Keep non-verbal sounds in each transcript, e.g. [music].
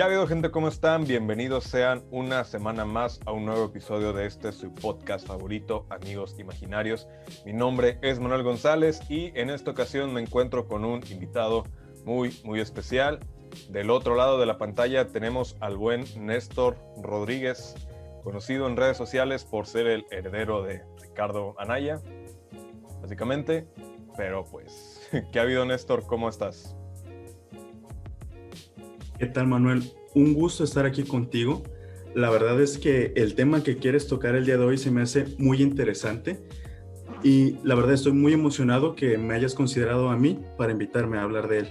Ya ha habido gente, ¿cómo están? Bienvenidos sean una semana más a un nuevo episodio de este su podcast favorito, Amigos Imaginarios. Mi nombre es Manuel González y en esta ocasión me encuentro con un invitado muy, muy especial. Del otro lado de la pantalla tenemos al buen Néstor Rodríguez, conocido en redes sociales por ser el heredero de Ricardo Anaya, básicamente. Pero pues, [laughs] ¿qué ha habido Néstor? ¿Cómo estás? ¿Qué tal, Manuel? Un gusto estar aquí contigo. La verdad es que el tema que quieres tocar el día de hoy se me hace muy interesante y la verdad estoy muy emocionado que me hayas considerado a mí para invitarme a hablar de él.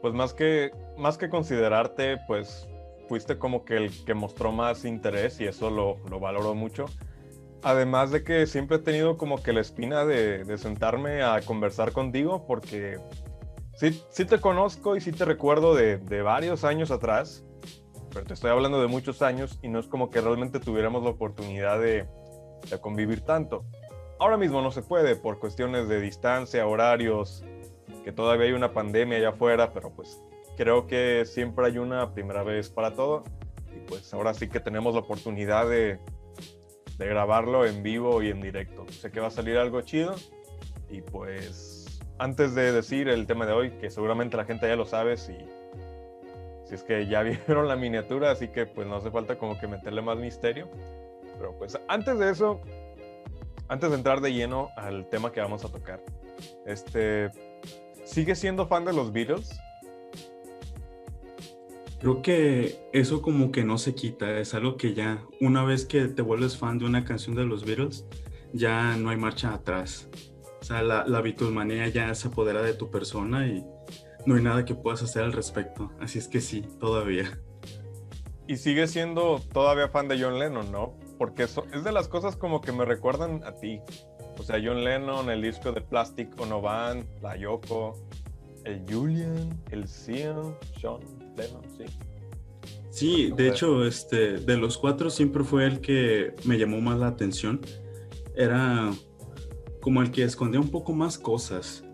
Pues más que, más que considerarte, pues fuiste como que el que mostró más interés y eso lo, lo valoro mucho. Además de que siempre he tenido como que la espina de, de sentarme a conversar contigo porque sí, sí te conozco y sí te recuerdo de, de, varios años atrás, pero te estoy hablando de muchos años y no es como que realmente tuviéramos la oportunidad de, de convivir tanto. Ahora mismo no se puede por cuestiones de distancia, horarios, que todavía hay una pandemia allá afuera, pero pues creo que siempre hay una primera vez para todo y pues ahora sí que tenemos la oportunidad de, de grabarlo en vivo y en directo. Sé que va a salir algo chido y pues antes de decir el tema de hoy, que seguramente la gente ya lo sabe si, si es que ya [laughs] vieron la miniatura, así que pues no hace falta como que meterle más misterio. Pero pues antes de eso, antes de entrar de lleno al tema que vamos a tocar, este, ¿sigues siendo fan de los Beatles? Creo que eso como que no se quita, es algo que ya, una vez que te vuelves fan de una canción de los Beatles, ya no hay marcha atrás. O sea, la, la Beatlemanía ya se apodera de tu persona y no hay nada que puedas hacer al respecto. Así es que sí, todavía. Y sigue siendo todavía fan de John Lennon, ¿no? Porque eso es de las cosas como que me recuerdan a ti. O sea, John Lennon, el disco de Plastic Ono Band, la Yoko, el Julian, el Sean, Sean Lennon, sí. Sí, de hecho, este, de los cuatro siempre fue el que me llamó más la atención. Era como el que escondía un poco más cosas.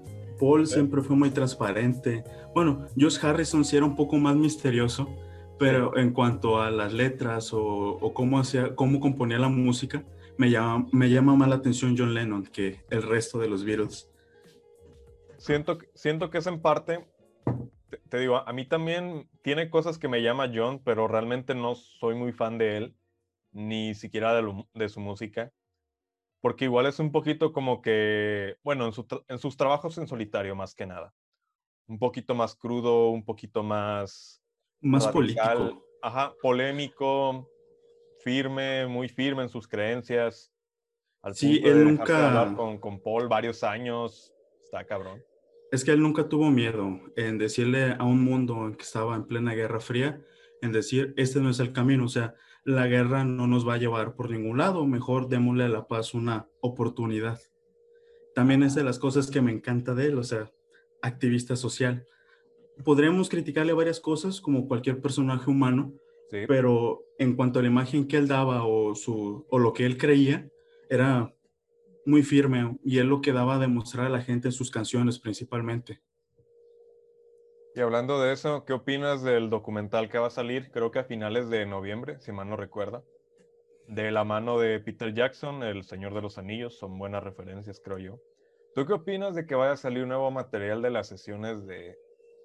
Paul siempre fue muy transparente. Bueno, Josh Harrison sí era un poco más misterioso, pero en cuanto a las letras o, o cómo, hacía, cómo componía la música, me llama, me llama más la atención John Lennon que el resto de los Beatles. Siento, siento que es en parte, te, te, digo, a mí también tiene cosas que me llama John, pero realmente no soy muy fan de él, ni siquiera de, lo, de su música porque igual es un poquito como que, bueno, en, su en, sus trabajos en solitario más que nada. Un poquito más crudo, un poquito más... Más radical, político. Ajá, polémico, firme, muy firme en sus creencias. Al sí, él nunca... con, con Paul varios años, está cabrón. Es que él nunca tuvo miedo en decirle a un mundo que estaba en plena Guerra Fría, en decir, este no es el camino, o sea, la guerra no nos va a llevar por ningún lado, mejor démosle a la paz una oportunidad. También es de las cosas que me encanta de él, o sea, activista social. Podríamos criticarle varias cosas como cualquier personaje humano, sí. pero en cuanto a la imagen que él daba o, su, o lo que él creía, era muy firme y él lo que daba a demostrar a la gente en sus canciones principalmente. Y hablando de eso, ¿qué opinas del documental que va a salir? Creo que a finales de noviembre, si mal no recuerda. De la mano de Peter Jackson, El Señor de los Anillos, son buenas referencias, creo yo. ¿Tú qué opinas de que vaya a salir nuevo material de las sesiones de,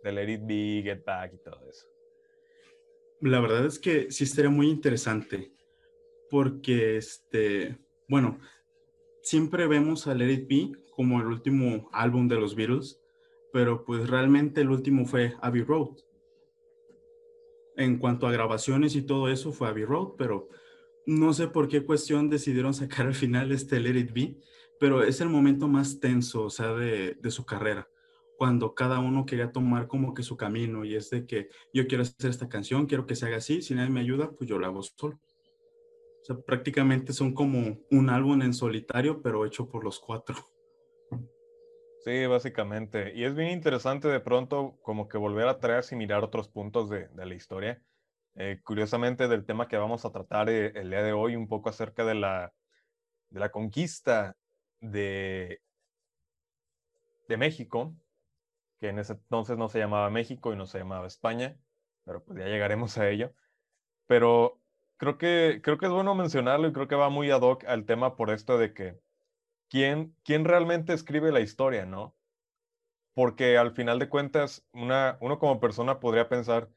de Let It Get Back y todo eso? La verdad es que sí estaría muy interesante, porque, este, bueno, siempre vemos a Let It Be como el último álbum de los Beatles, pero pues realmente el último fue Abbey Road. En cuanto a grabaciones y todo eso fue Abbey Road, pero no sé por qué cuestión decidieron sacar al final este Let It Be, pero es el momento más tenso, o sea, de, de su carrera, cuando cada uno quería tomar como que su camino y es de que yo quiero hacer esta canción, quiero que se haga así, si nadie me ayuda, pues yo la hago solo. O sea, prácticamente son como un álbum en solitario, pero hecho por los cuatro. Sí, básicamente. Y es bien interesante de pronto como que volver a traerse y mirar otros puntos de, de la historia. Eh, curiosamente del tema que vamos a tratar eh, el día de hoy, un poco acerca de la, de la conquista de, de México. que en ese entonces no se llamaba México y no se llamaba España, pero pues ya llegaremos a ello. Pero creo que, creo que es bueno mencionarlo y creo que va muy ad hoc al tema por esto de que quién, quién realmente escribe la historia, ¿no? Porque al final de cuentas, una, uno como persona podría pensar,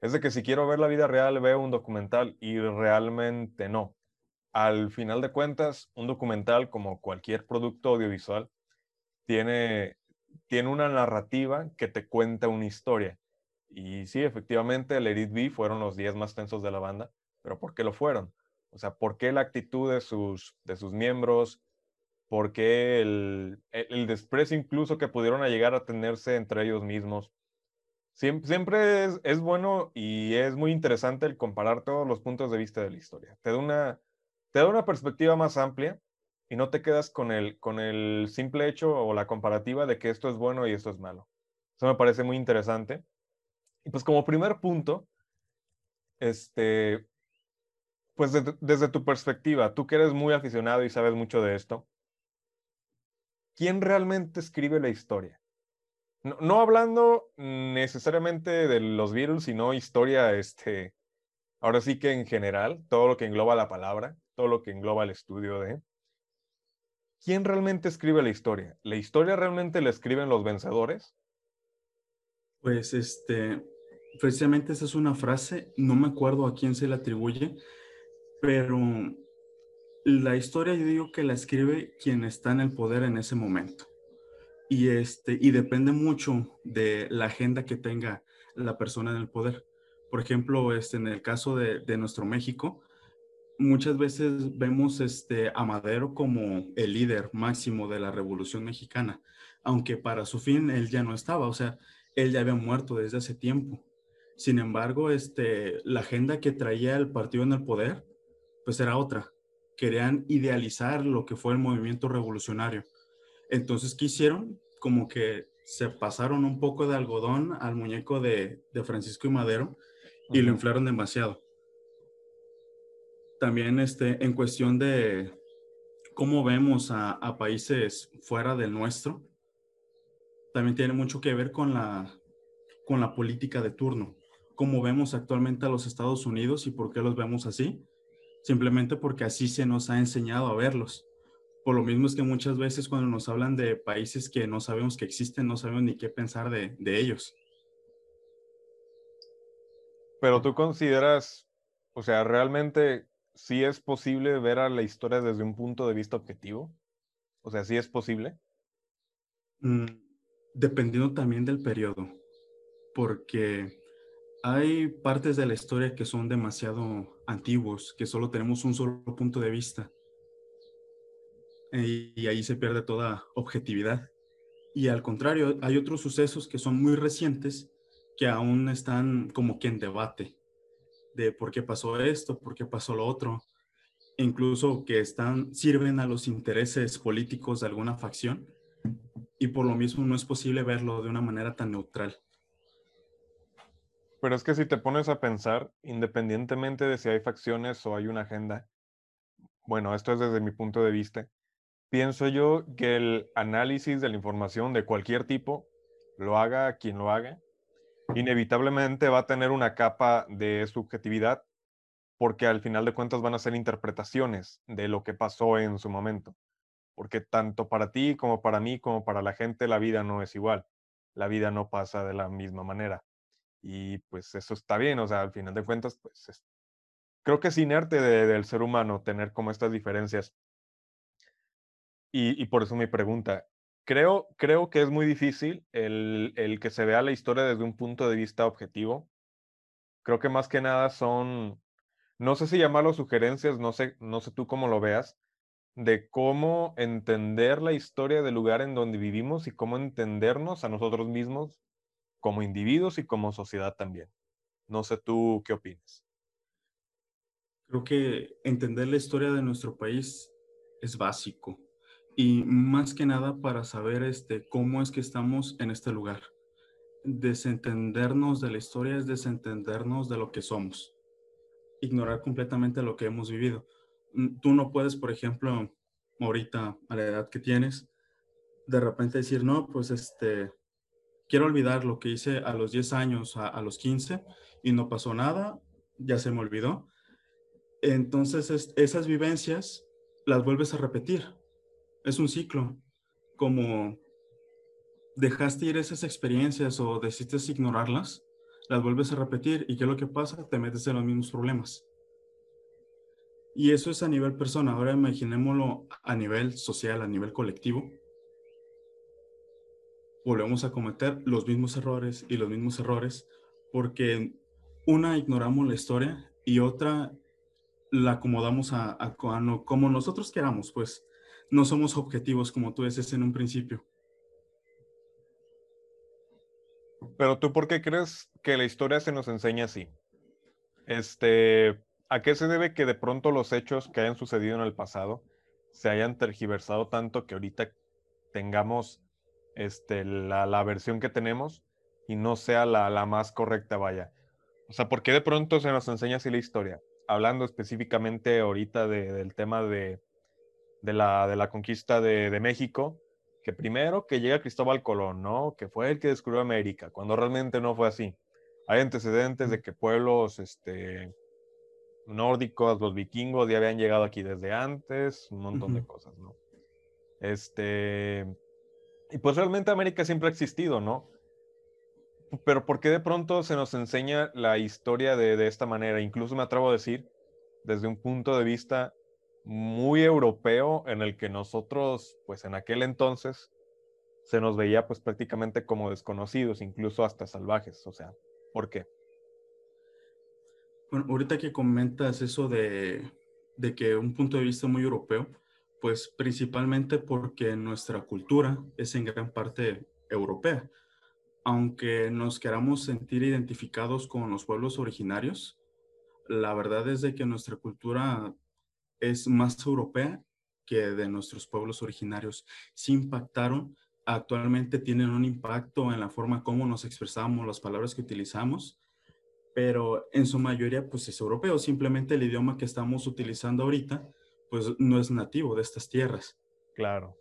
es de que si quiero ver la vida real, veo un documental y realmente no. Al final de cuentas, un documental, como cualquier producto audiovisual, tiene, tiene una narrativa que te cuenta una historia. Y sí, efectivamente, el Edit B fueron los 10 más tensos de la banda, pero ¿por qué lo fueron? O sea, ¿por qué la actitud de sus, de sus miembros? ¿Por qué el, el, desprecio incluso que pudieron llegar a tenerse entre ellos mismos? Siempre, siempre es, es, bueno y es muy interesante el comparar todos los puntos de vista de la historia. Te da una, te da una perspectiva más amplia y no te quedas con el, con el simple hecho o la comparativa de que esto es bueno y esto es malo. Eso me parece muy interesante. Y pues como primer punto, este, pues desde tu perspectiva, tú que eres muy aficionado y sabes mucho de esto, ¿quién realmente escribe la historia? No, hablando necesariamente de los virus, sino historia, este, ahora sí que en general, todo lo que engloba la palabra, todo lo que engloba el estudio de... ¿Quién realmente escribe la historia? ¿La historia realmente la escriben los vencedores? Pues este, precisamente esa es una frase, no me acuerdo a quién se le atribuye, pero la historia yo digo que la escribe quien está en el poder en ese momento. Y, este, y depende mucho de la agenda que tenga la persona en el poder. Por ejemplo, este, en el caso de, nuestro México, muchas veces vemos este, a Madero como el líder máximo de la Revolución Mexicana, aunque para su fin él ya no estaba, o sea, él ya había muerto desde hace tiempo. Sin embargo, este, la agenda que traía el partido en el poder, pues era otra. Querían idealizar lo que fue el movimiento revolucionario. Entonces, ¿qué hicieron? Como que se pasaron un poco de algodón al muñeco de, Francisco y Madero y lo inflaron demasiado también este, en cuestión de cómo vemos a, países fuera del nuestro, también tiene mucho que ver con la, con la política de turno. Cómo vemos actualmente a los Estados Unidos y por qué los vemos así. Simplemente porque así se nos ha enseñado a verlos. Por lo mismo es que muchas veces cuando nos hablan de países que no sabemos que existen, no sabemos ni qué pensar de, de ellos. Pero tú consideras, o sea, realmente sí es posible ver a la historia desde un punto de vista objetivo? O sea, ¿sí es posible? Mm, dependiendo también del periodo, porque hay partes de la historia que son demasiado antiguos, que solo tenemos un solo punto de vista. Y, ahí se pierde toda objetividad. Y al contrario, hay otros sucesos que son muy recientes que aún están como que en debate de por qué pasó esto, por qué pasó lo otro, incluso que están, sirven a los intereses políticos de alguna facción, y por lo mismo no es posible verlo de una manera tan neutral. Pero es que si te pones a pensar, independientemente de si hay facciones o hay una agenda, bueno, esto es desde mi punto de vista, pienso yo que el análisis de la información de cualquier tipo, lo haga quien lo haga, inevitablemente va a tener una capa de subjetividad porque al final de cuentas van a ser interpretaciones de lo que pasó en su momento. Porque tanto para ti como para mí como para la gente la vida no es igual. La vida no pasa de la misma manera. Y pues eso está bien, o sea, al final de cuentas, pues creo que es inerte del ser humano tener como estas diferencias. Y, y por eso mi pregunta, Creo, creo que es muy difícil el, el que se vea la historia desde un punto de vista objetivo. Creo que más que nada son, no sé si llamarlo sugerencias, no sé, no sé tú cómo lo veas, de cómo entender la historia del lugar en donde vivimos y cómo entendernos a nosotros mismos como individuos y como sociedad también. No sé tú qué opinas. Creo que entender la historia de nuestro país es básico y más que nada para saber este, cómo es que estamos en este lugar. Desentendernos de la historia es desentendernos de lo que somos, ignorar completamente lo que hemos vivido. Mm, tú no puedes, por ejemplo, ahorita a la edad que tienes, de repente decir, no, pues este, quiero olvidar lo que hice a los 10 años, a, los 15, y no pasó nada, ya se me olvidó. Entonces, esas vivencias las vuelves a repetir. Es un ciclo. Como dejaste ir esas experiencias o decidiste ignorarlas, las vuelves a repetir y ¿qué es lo que pasa? Te metes en los mismos problemas. Y eso es a nivel persona. Ahora imaginémoslo a nivel social, a nivel colectivo volvemos a cometer los mismos errores y los mismos errores porque una ignoramos la historia y otra la acomodamos a, como nosotros queramos, pues no somos objetivos como tú dices en un principio. Pero tú, ¿por qué crees que la historia se nos enseña así? Este, ¿a qué se debe que de pronto los hechos que hayan sucedido en el pasado se hayan tergiversado tanto que ahorita tengamos este, la, versión que tenemos y no sea la, más correcta, vaya. O sea, ¿por qué de pronto se nos enseña así la historia? Hablando específicamente ahorita del tema de, la, de la conquista de, México, que primero que llega Cristóbal Colón, ¿no? Que fue el que descubrió América, cuando realmente no fue así. Hay antecedentes de que pueblos este, nórdicos, los vikingos, ya habían llegado aquí desde antes, un montón de cosas, ¿no? Este, y pues realmente América siempre ha existido, ¿no? Pero ¿por qué de pronto se nos enseña la historia de, esta manera? Incluso me atrevo a decir, desde un punto de vista muy europeo, en el que nosotros, pues en aquel entonces, se nos veía pues prácticamente como desconocidos, incluso hasta salvajes. O sea, ¿por qué? Bueno, ahorita que comentas eso de, de que un punto de vista muy europeo, pues principalmente porque nuestra cultura es en gran parte europea. Aunque nos queramos sentir identificados con los pueblos originarios, la verdad es de que nuestra cultura es más europea que de nuestros pueblos originarios. Sí impactaron, actualmente tienen un impacto en la forma como nos expresamos, las palabras que utilizamos, pero en su mayoría pues es europeo. Simplemente el idioma que estamos utilizando ahorita pues no es nativo de estas tierras. Claro.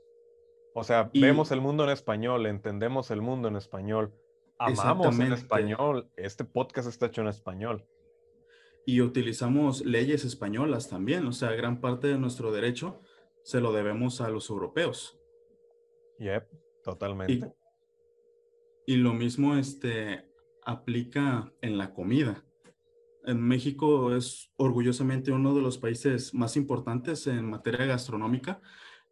O sea, vemos el mundo en español, entendemos el mundo en español, amamos en español, este podcast está hecho en español. Y utilizamos leyes españolas también, o sea, gran parte de nuestro derecho se lo debemos a los europeos. Yep, totalmente. Y, y lo mismo este, aplica en la comida. En México es orgullosamente uno de los países más importantes en materia gastronómica,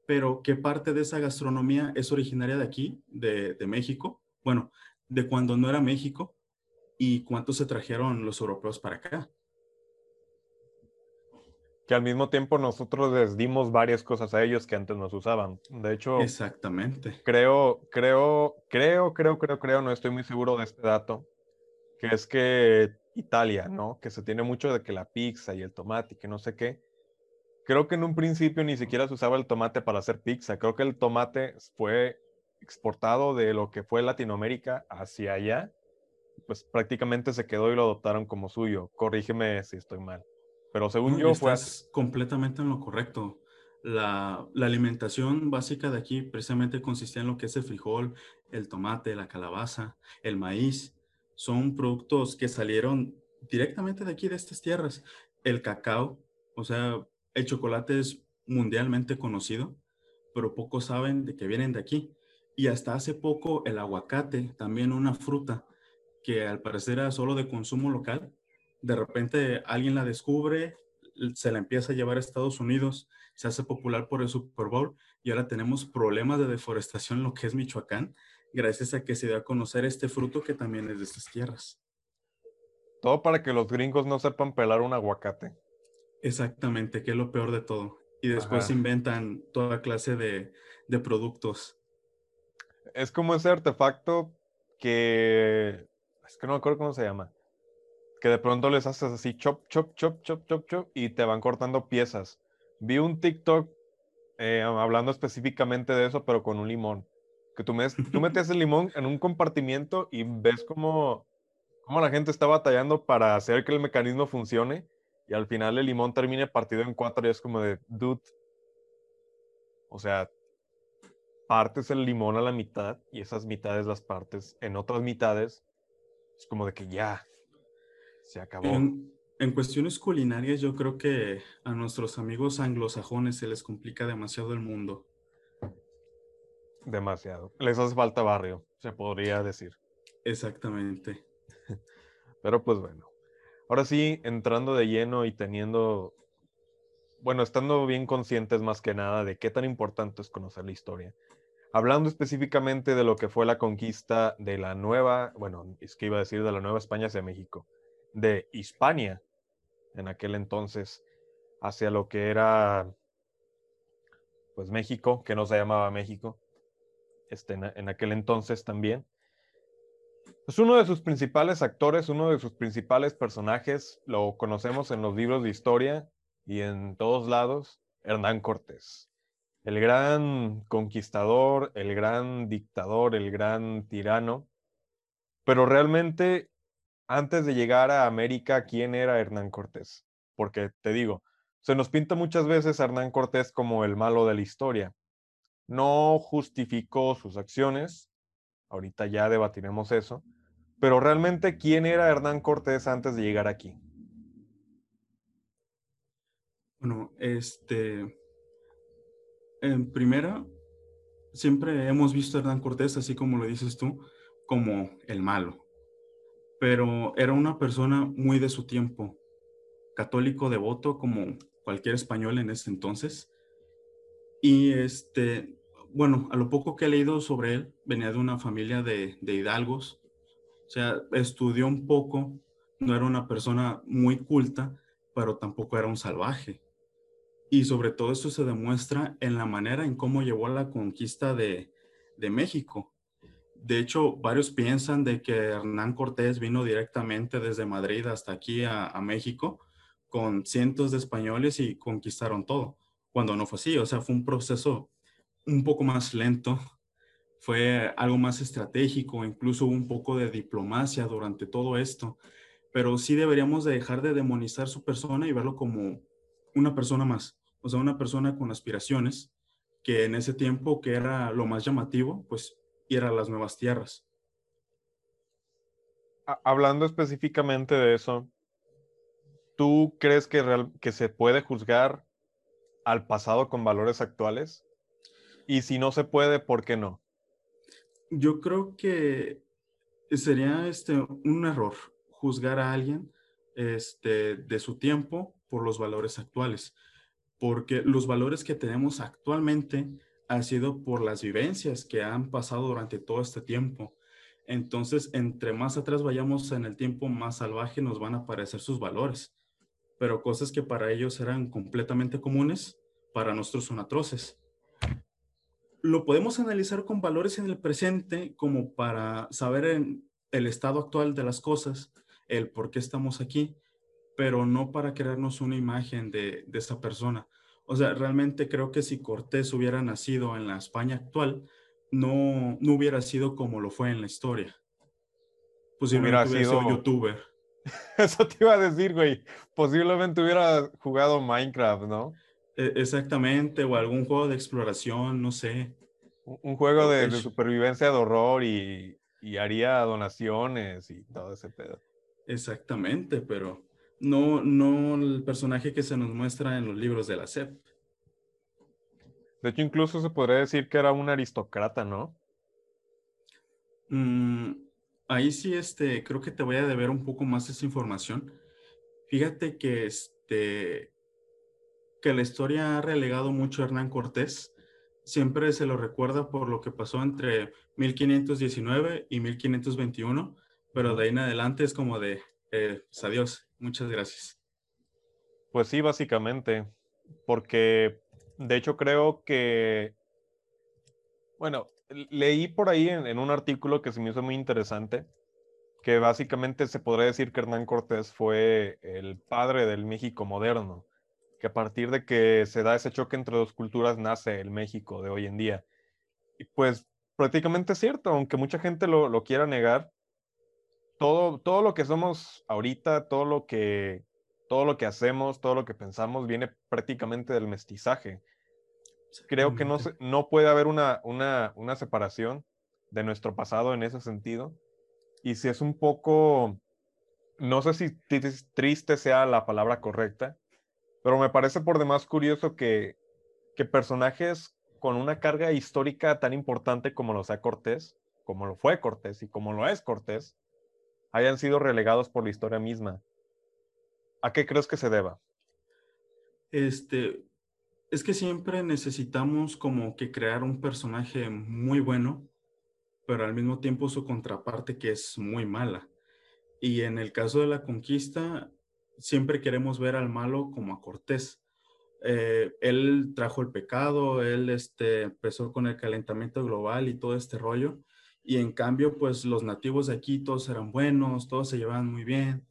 pero ¿qué parte de esa gastronomía es originaria de aquí, de, México? Bueno, de cuando no era México y cuántos se trajeron los europeos para acá. Que al mismo tiempo nosotros les dimos varias cosas a ellos que antes nos usaban. De hecho, exactamente. Creo, creo, creo, creo, creo, creo, no estoy muy seguro de este dato, que es que Italia, ¿no? Que se tiene mucho de que la pizza y el tomate y que no sé qué. Creo que en un principio ni siquiera se usaba el tomate para hacer pizza. Creo que el tomate fue exportado de lo que fue Latinoamérica hacia allá. Pues prácticamente se quedó y lo adoptaron como suyo. Corrígeme si estoy mal. Pero según yo fue... completamente en lo correcto. La, la, alimentación básica de aquí precisamente consistía en lo que es el frijol, el tomate, la calabaza, el maíz son productos que salieron directamente de aquí, de estas tierras. El cacao, o sea, el chocolate es mundialmente conocido, pero pocos saben de que vienen de aquí. Y hasta hace poco el aguacate, también una fruta que al parecer era solo de consumo local, de repente alguien la descubre, se la empieza a llevar a Estados Unidos, se hace popular por el Super Bowl y ahora tenemos problemas de deforestación en lo que es Michoacán gracias a que se dio a conocer este fruto que también es de estas tierras. Todo para que los gringos no sepan pelar un aguacate. Exactamente, que es lo peor de todo. Y después inventan toda clase de, de productos. Es como ese artefacto que... Es que no me acuerdo cómo se llama. Que de pronto les haces así, chop, chop, chop, chop, chop, chop, y te van cortando piezas. Vi un TikTok eh, hablando específicamente de eso, pero con un limón que tú, tú [laughs] metes el limón en un compartimiento y ves cómo, cómo la gente está batallando para hacer que el mecanismo funcione y al final el limón termine partido en cuatro y es como de, dude, o sea, partes el limón a la mitad y esas mitades las partes en otras mitades. Es como de que ya se acabó. En, en cuestiones culinarias, yo creo que a nuestros amigos anglosajones se les complica demasiado el mundo. Demasiado. Les hace falta barrio, se podría decir. Exactamente. [laughs] Pero pues bueno. Ahora sí, entrando de lleno y teniendo, bueno, estando bien conscientes más que nada de qué tan importante es conocer la historia. Hablando específicamente de lo que fue la conquista de la nueva, bueno, es que iba a decir de la Nueva España hacia México, de Hispania en aquel entonces hacia lo que era pues México, que no se llamaba México, este, en aquel entonces también. Es uno de sus principales actores, uno de sus principales personajes, lo conocemos en los libros de historia y en todos lados, Hernán Cortés. El gran conquistador, el gran dictador, el gran tirano. Pero realmente, antes de llegar a América, ¿quién era Hernán Cortés? Porque te digo, se nos pinta muchas veces a Hernán Cortés como el malo de la historia. No justificó sus acciones, ahorita ya debatiremos eso, pero realmente, ¿quién era Hernán Cortés antes de llegar aquí? Bueno, este, en primera, siempre hemos visto a Hernán Cortés, así como lo dices tú, como el malo. Pero era una persona muy de su tiempo, católico devoto como cualquier español en ese entonces. Y este, bueno, a lo poco que he leído sobre él, venía de una familia de, de hidalgos, o sea, estudió un poco, no era una persona muy culta, pero tampoco era un salvaje. Y sobre todo eso se demuestra en la manera en cómo llevó a la conquista de, de México. De hecho, varios piensan de que Hernán Cortés vino directamente desde Madrid hasta aquí a, a, México con cientos de españoles y conquistaron todo, cuando no fue así. O sea, fue un proceso un poco más lento, fue algo más estratégico, incluso un poco de diplomacia durante todo esto, pero sí deberíamos de dejar de demonizar su persona y verlo como una persona más, o sea, una persona con aspiraciones, que en ese tiempo que era lo más llamativo, pues ir a las nuevas tierras. Hablando específicamente de eso, ¿tú crees que, real, que se puede juzgar al pasado con valores actuales? Y si no se puede, ¿por qué no? Yo creo que sería este, un error juzgar a alguien este, de su tiempo por los valores actuales, porque los valores que tenemos actualmente han sido por las vivencias que han pasado durante todo este tiempo. Entonces, entre más atrás vayamos en el tiempo, más salvaje nos van a parecer sus valores. Pero cosas que para ellos eran completamente comunes, para nosotros son atroces lo podemos analizar con valores en el presente como para saber en el estado actual de las cosas, el por qué estamos aquí, pero no para crearnos una imagen de, de esta persona. O sea, realmente creo que si Cortés hubiera nacido en la España actual, no, no hubiera sido como lo fue en la historia. Posiblemente hubiera, hubiera sido youtuber. [laughs] Eso te iba a decir, güey. Posiblemente hubiera jugado Minecraft, ¿no? E, exactamente, o algún juego de exploración, no sé. Un juego de, de supervivencia de horror y, y, haría donaciones y todo ese pedo. Exactamente, pero no, no el personaje que se nos muestra en los libros de la SEP. De hecho, incluso se podría decir que era un aristócrata, ¿no? Mm, ahí sí, este, creo que te voy a deber un poco más esa información. Fíjate que este, que la historia ha relegado mucho a Hernán Cortés. Siempre se lo recuerda por lo que pasó entre 1519 y 1521, pero de ahí en adelante es como de, eh, pues, adiós, muchas gracias. Pues sí, básicamente, porque de hecho creo que, bueno, leí por ahí en, un artículo que se me hizo muy interesante, que básicamente se podría decir que Hernán Cortés fue el padre del México moderno que a partir de que se da ese choque entre dos culturas nace el México de hoy en día. Y pues prácticamente es cierto, aunque mucha gente lo, lo quiera negar, todo, todo lo que somos ahorita, todo lo que, todo lo que hacemos, todo lo que pensamos viene prácticamente del mestizaje. Creo que no, no puede haber una, una, una separación de nuestro pasado en ese sentido. Y si es un poco, no sé si triste sea la palabra correcta, pero me parece por demás curioso que, que personajes con una carga histórica tan importante como lo sea Cortés, como lo fue Cortés y como lo es Cortés, hayan sido relegados por la historia misma. ¿A qué crees que se deba? Este, es que siempre necesitamos como que crear un personaje muy bueno, pero al mismo tiempo su contraparte que es muy mala. Y en el caso de la conquista, siempre queremos ver al malo como a Cortés. Eh, él trajo el pecado, él este, empezó con el calentamiento global y todo este rollo. Y en cambio, pues los nativos de aquí todos eran buenos, todos se llevaban muy bien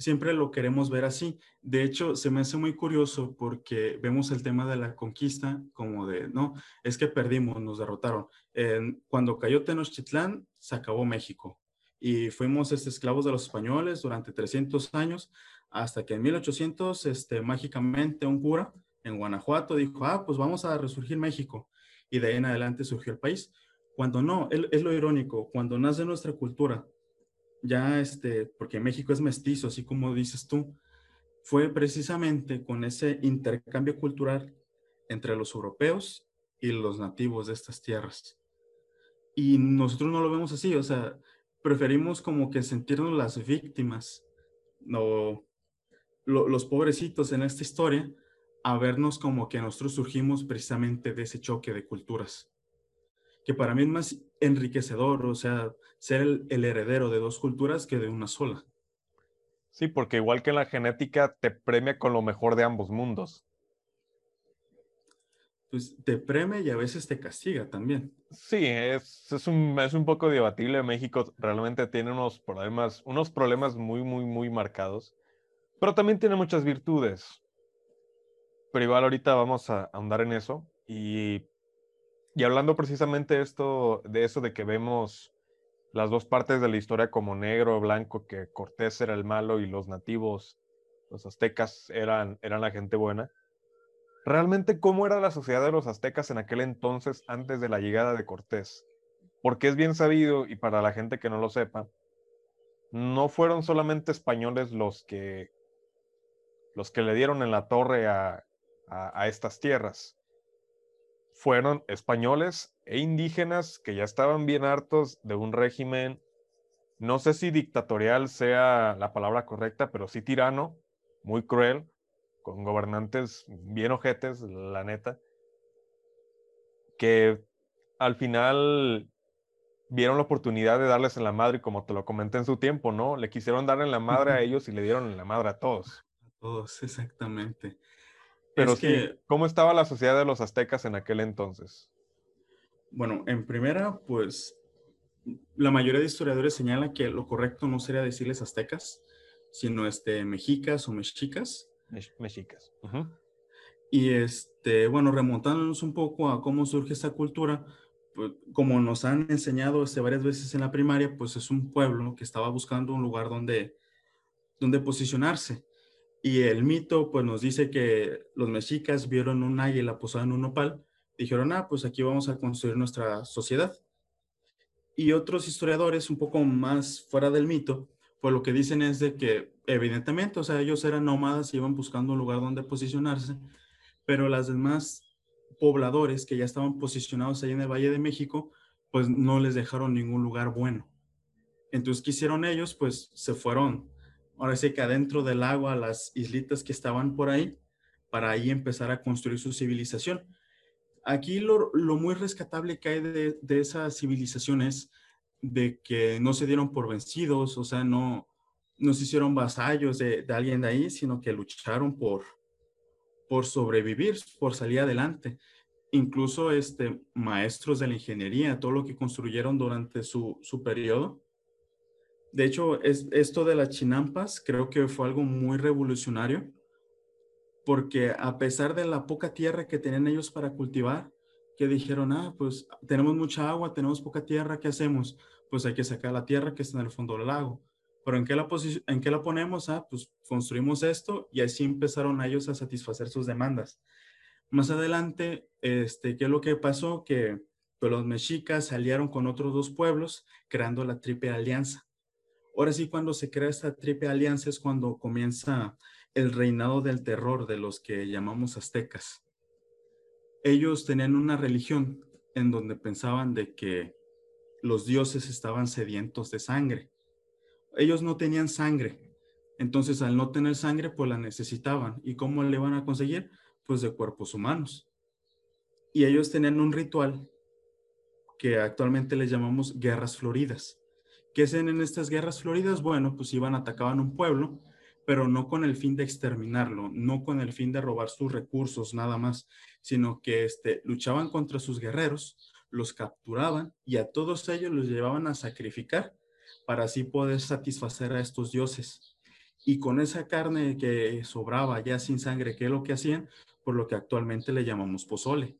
siempre lo queremos ver así. De hecho, se me hace muy curioso porque vemos el tema de la conquista como de, no, es que perdimos, nos derrotaron. cuando cayó Tenochtitlán, se acabó México y fuimos este, esclavos de los españoles durante 300 años hasta que en 1800, este, mágicamente un cura en Guanajuato dijo, ah, pues vamos a resurgir México. Y de ahí en adelante surgió el país. Cuando no, es lo irónico, cuando nace nuestra cultura, ya este, porque México es mestizo, así como dices tú, fue precisamente con ese intercambio cultural entre los europeos y los nativos de estas tierras. Y nosotros no lo vemos así, o sea, preferimos como que sentirnos las víctimas, no, los pobrecitos en esta historia, a vernos como que nosotros surgimos precisamente de ese choque de culturas que para mí es más enriquecedor, o sea, ser el, heredero de dos culturas que de una sola. Sí, porque igual que la genética te premia con lo mejor de ambos mundos. Pues te premia y a veces te castiga también. Sí, es, es, un, es un poco debatible. México realmente tiene unos problemas, unos problemas muy, muy, muy marcados, pero también tiene muchas virtudes. Pero igual ahorita vamos a ahondar en eso. Y y hablando precisamente esto, de eso de que vemos las dos partes de la historia como negro blanco, que Cortés era el malo y los nativos, los aztecas, eran, eran la gente buena. Realmente, ¿cómo era la sociedad de los aztecas en aquel entonces antes de la llegada de Cortés? Porque es bien sabido, y para la gente que no lo sepa, no fueron solamente españoles los que, los que le dieron en la torre a, a estas tierras fueron españoles e indígenas que ya estaban bien hartos de un régimen, no sé si dictatorial sea la palabra correcta, pero sí tirano, muy cruel, con gobernantes bien ojetes, la neta, que al final vieron la oportunidad de darles en la madre, y como te lo comenté en su tiempo, ¿no? Le quisieron dar en la madre a ellos y le dieron en la madre a todos. A todos, exactamente. Pero que, ¿cómo estaba la sociedad de los aztecas en aquel entonces? Bueno, en primera, pues la mayoría de historiadores señala que lo correcto no sería decirles aztecas, sino este, mexicas o mexicas. mexicas. Y este, bueno, remontándonos un poco a cómo surge esta cultura, pues, como nos han enseñado este, varias veces en la primaria, pues es un pueblo que estaba buscando un lugar donde, donde posicionarse. Y el mito, pues nos dice que los mexicas vieron un águila posada en un nopal, dijeron, ah, pues aquí vamos a construir nuestra sociedad. Y otros historiadores, un poco más fuera del mito, pues lo que dicen es de que evidentemente, o sea, ellos eran nómadas y iban buscando un lugar donde posicionarse, pero las demás pobladores que ya estaban posicionados ahí en el Valle de México, pues no les dejaron ningún lugar bueno. Entonces, ¿qué hicieron ellos? Pues se fueron ahora sí que adentro del agua, las islitas que estaban por ahí, para ahí empezar a construir su civilización. Aquí lo, muy rescatable que hay de, de esa civilización es de que no se dieron por vencidos, o sea, no, no se hicieron vasallos de, de, alguien de ahí, sino que lucharon por, por sobrevivir, por salir adelante. Incluso este, maestros de la ingeniería, todo lo que construyeron durante su, su periodo, de hecho, es, esto de las chinampas creo que fue algo muy revolucionario, porque a pesar de la poca tierra que tenían ellos para cultivar, que dijeron, ah, pues tenemos mucha agua, tenemos poca tierra, ¿qué hacemos? Pues hay que sacar la tierra que está en el fondo del lago. Pero ¿en qué la, ponemos? Ah, pues construimos esto y así empezaron ellos a satisfacer sus demandas. Más adelante, este, ¿qué es lo que pasó? Que pues, los mexicas salieron con otros dos pueblos creando la Triple Alianza. Ahora sí, cuando se crea esta Triple Alianza es cuando comienza el reinado del terror de los que llamamos aztecas. Ellos tenían una religión en donde pensaban de que los dioses estaban sedientos de sangre. Ellos no tenían sangre, entonces al no tener sangre, pues la necesitaban. ¿Y cómo le van a conseguir? Pues de cuerpos humanos. Y ellos tenían un ritual que actualmente les llamamos guerras floridas. ¿Qué hacen en estas guerras floridas? Bueno, pues iban, atacaban un pueblo, pero no con el fin de exterminarlo, no con el fin de robar sus recursos, nada más, sino que este, luchaban contra sus guerreros, los capturaban y a todos ellos los llevaban a sacrificar para así poder satisfacer a estos dioses. Y con esa carne que sobraba ya sin sangre, ¿qué es lo que hacían? Por lo que actualmente le llamamos pozole.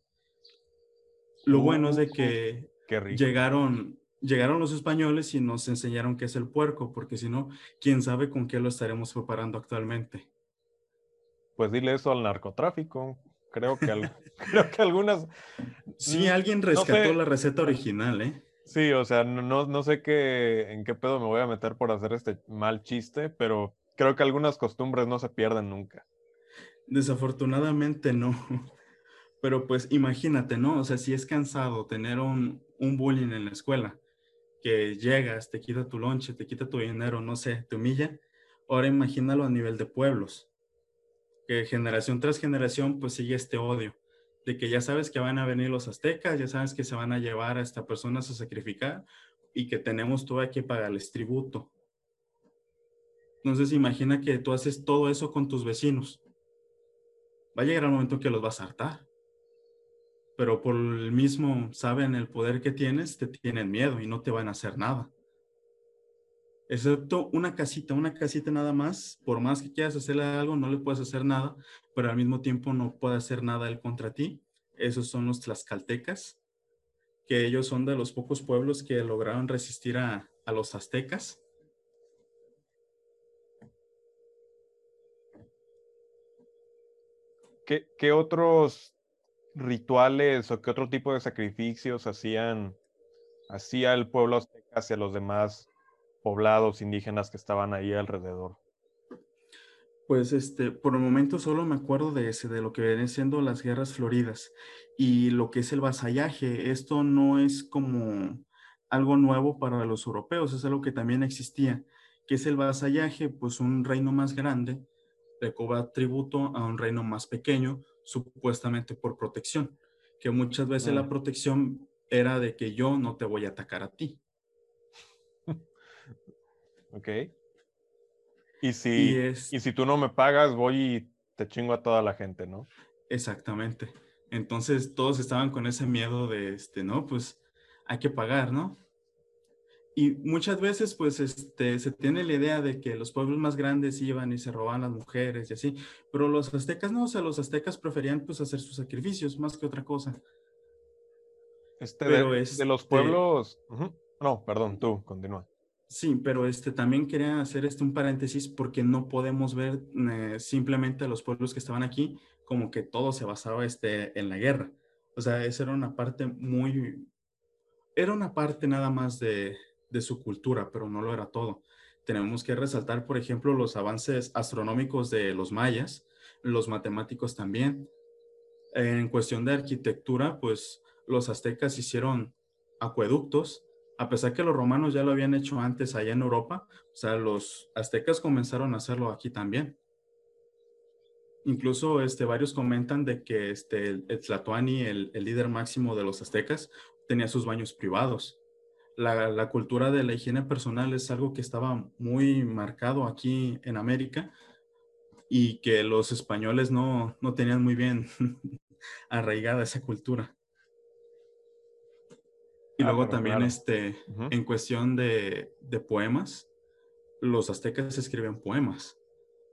Lo bueno es de que llegaron, llegaron los españoles y nos enseñaron qué es el puerco, porque si no, quién sabe con qué lo estaremos preparando actualmente. Pues dile eso al narcotráfico. Creo que, [laughs] creo que algunas... Sí, alguien rescató la receta original, ¿eh? Sí, o sea, no, no sé qué, en qué pedo me voy a meter por hacer este mal chiste, pero creo que algunas costumbres no se pierden nunca. Desafortunadamente no. [laughs] Pero pues imagínate, ¿no? O sea, si es cansado tener un, un bullying en la escuela, que llegas, te quita tu lonche, te quita tu dinero, no sé, te humilla, ahora imagínalo a nivel de pueblos que generación tras generación pues sigue este odio, de que ya sabes que van a venir los aztecas, ya sabes que se van a llevar a esta persona a sacrificar y que tenemos todo que pagarles tributo. Entonces imagina que tú haces todo eso con tus vecinos. Va a llegar el momento que los vas a hartar. Pero por el mismo, saben el poder que tienes, te tienen miedo y no te van a hacer nada excepto una casita, una casita nada más, por más que quieras hacerle algo, no le puedes hacer nada, pero al mismo tiempo no puede hacer nada él contra ti. Esos son los tlaxcaltecas, que ellos son de los pocos pueblos que lograron resistir a, los aztecas. ¿Qué, ¿Qué, otros rituales o qué otro tipo de sacrificios hacían hacía el pueblo azteca hacia los demás poblados indígenas que estaban ahí alrededor? Pues este, por el momento solo me acuerdo de ese, de lo que vienen siendo las guerras floridas y lo que es el vasallaje. Esto no es como algo nuevo para los europeos, es algo que también existía. ¿Qué es el vasallaje? Pues un reino más grande le cobra tributo a un reino más pequeño, supuestamente por protección, que muchas veces la protección era de que yo no te voy a atacar a ti. [laughs] Ok. Y si, y, si tú no me pagas, voy y te chingo a toda la gente, ¿no? Exactamente. Entonces todos estaban con ese miedo de, este, ¿no? Pues hay que pagar, ¿no? Y muchas veces, pues, este, se tiene la idea de que los pueblos más grandes iban y se robaban las mujeres y así, pero los aztecas no, o sea, los aztecas preferían, pues, hacer sus sacrificios más que otra cosa. Este, pero de, de los este pueblos... No, perdón, tú, continúa. Sí, pero este, también quería hacer este un paréntesis porque no podemos ver eh, simplemente a los pueblos que estaban aquí como que todo se basaba este, en la guerra. O sea, esa era una parte muy... Era una parte nada más de, de su cultura, pero no lo era todo. Tenemos que resaltar, por ejemplo, los avances astronómicos de los mayas, los matemáticos también. En cuestión de arquitectura, pues los aztecas hicieron acueductos, a pesar que los romanos ya lo habían hecho antes allá en Europa, o sea, los aztecas comenzaron a hacerlo aquí también. Incluso este, varios comentan de que este, el, Tlatoani, el, líder máximo de los aztecas, tenía sus baños privados. La, cultura de la higiene personal es algo que estaba muy marcado aquí en América y que los españoles no, no tenían muy bien [laughs] arraigada esa cultura. Y ah, luego también este, en cuestión de, poemas, los aztecas escriben poemas,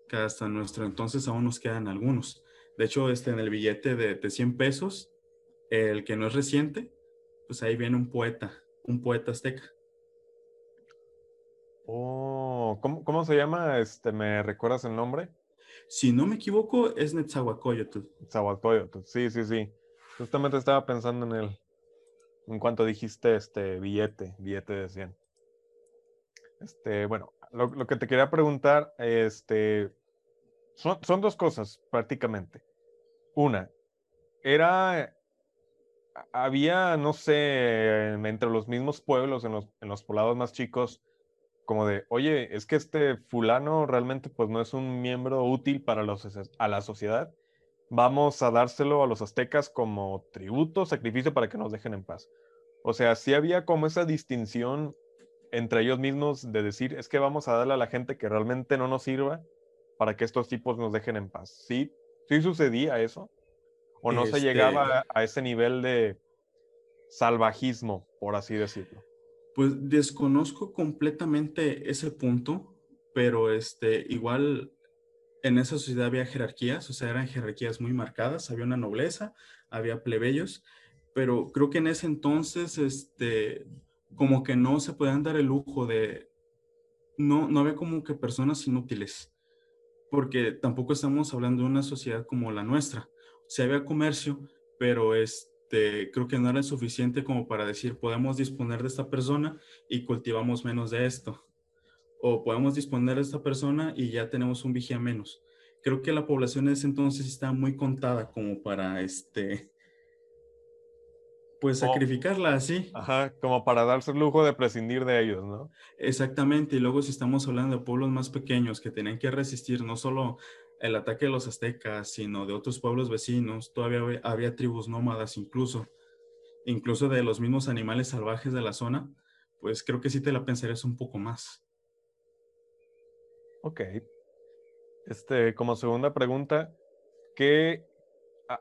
que hasta nuestro entonces aún nos quedan algunos. De hecho, este, en el billete de, de 100 pesos, el que no es reciente, pues ahí viene un poeta, un poeta azteca. Oh, ¿cómo, ¿cómo, se llama? Este, ¿Me recuerdas el nombre? Si no me equivoco, es Netzahualcoyotl. Netzahualcoyotl, sí, sí, sí. Justamente estaba pensando en él. En cuanto dijiste este billete, billete de 100. Este, bueno, lo, lo que te quería preguntar, este, son, son dos cosas prácticamente. Una, era había, no sé, entre los mismos pueblos, en los, en los poblados más chicos, como de, oye, es que este fulano realmente pues no es un miembro útil para los, a la sociedad. Vamos a dárselo a los aztecas como tributo, sacrificio para que nos dejen en paz. O sea, sí había como esa distinción entre ellos mismos de decir, es que vamos a darle a la gente que realmente no nos sirva para que estos tipos nos dejen en paz. Sí, sí sucedía eso. O no se llegaba este a ese nivel de salvajismo, por así decirlo. Pues desconozco completamente ese punto, pero este, igual en esa sociedad había jerarquías, o sea, eran jerarquías muy marcadas, había una nobleza, había plebeyos, pero creo que en ese entonces, este, como que no se podían dar el lujo de, no, no había como que personas inútiles, porque tampoco estamos hablando de una sociedad como la nuestra, sea, había comercio, pero este, este, creo que no era suficiente como para decir, podemos disponer de esta persona y cultivamos menos de esto. O podemos disponer de esta persona y ya tenemos un vigía menos. Creo que la población en ese entonces está muy contada como para, este, pues sacrificarla así. Ajá, como para darse el lujo de prescindir de ellos, ¿no? Exactamente, y luego si estamos hablando de pueblos más pequeños que tenían que resistir no solo el ataque de los aztecas, sino de otros pueblos vecinos. Todavía había, tribus nómadas incluso, incluso de los mismos animales salvajes de la zona, pues creo que sí te la pensarías un poco más. Ok. Este, como segunda pregunta, ¿qué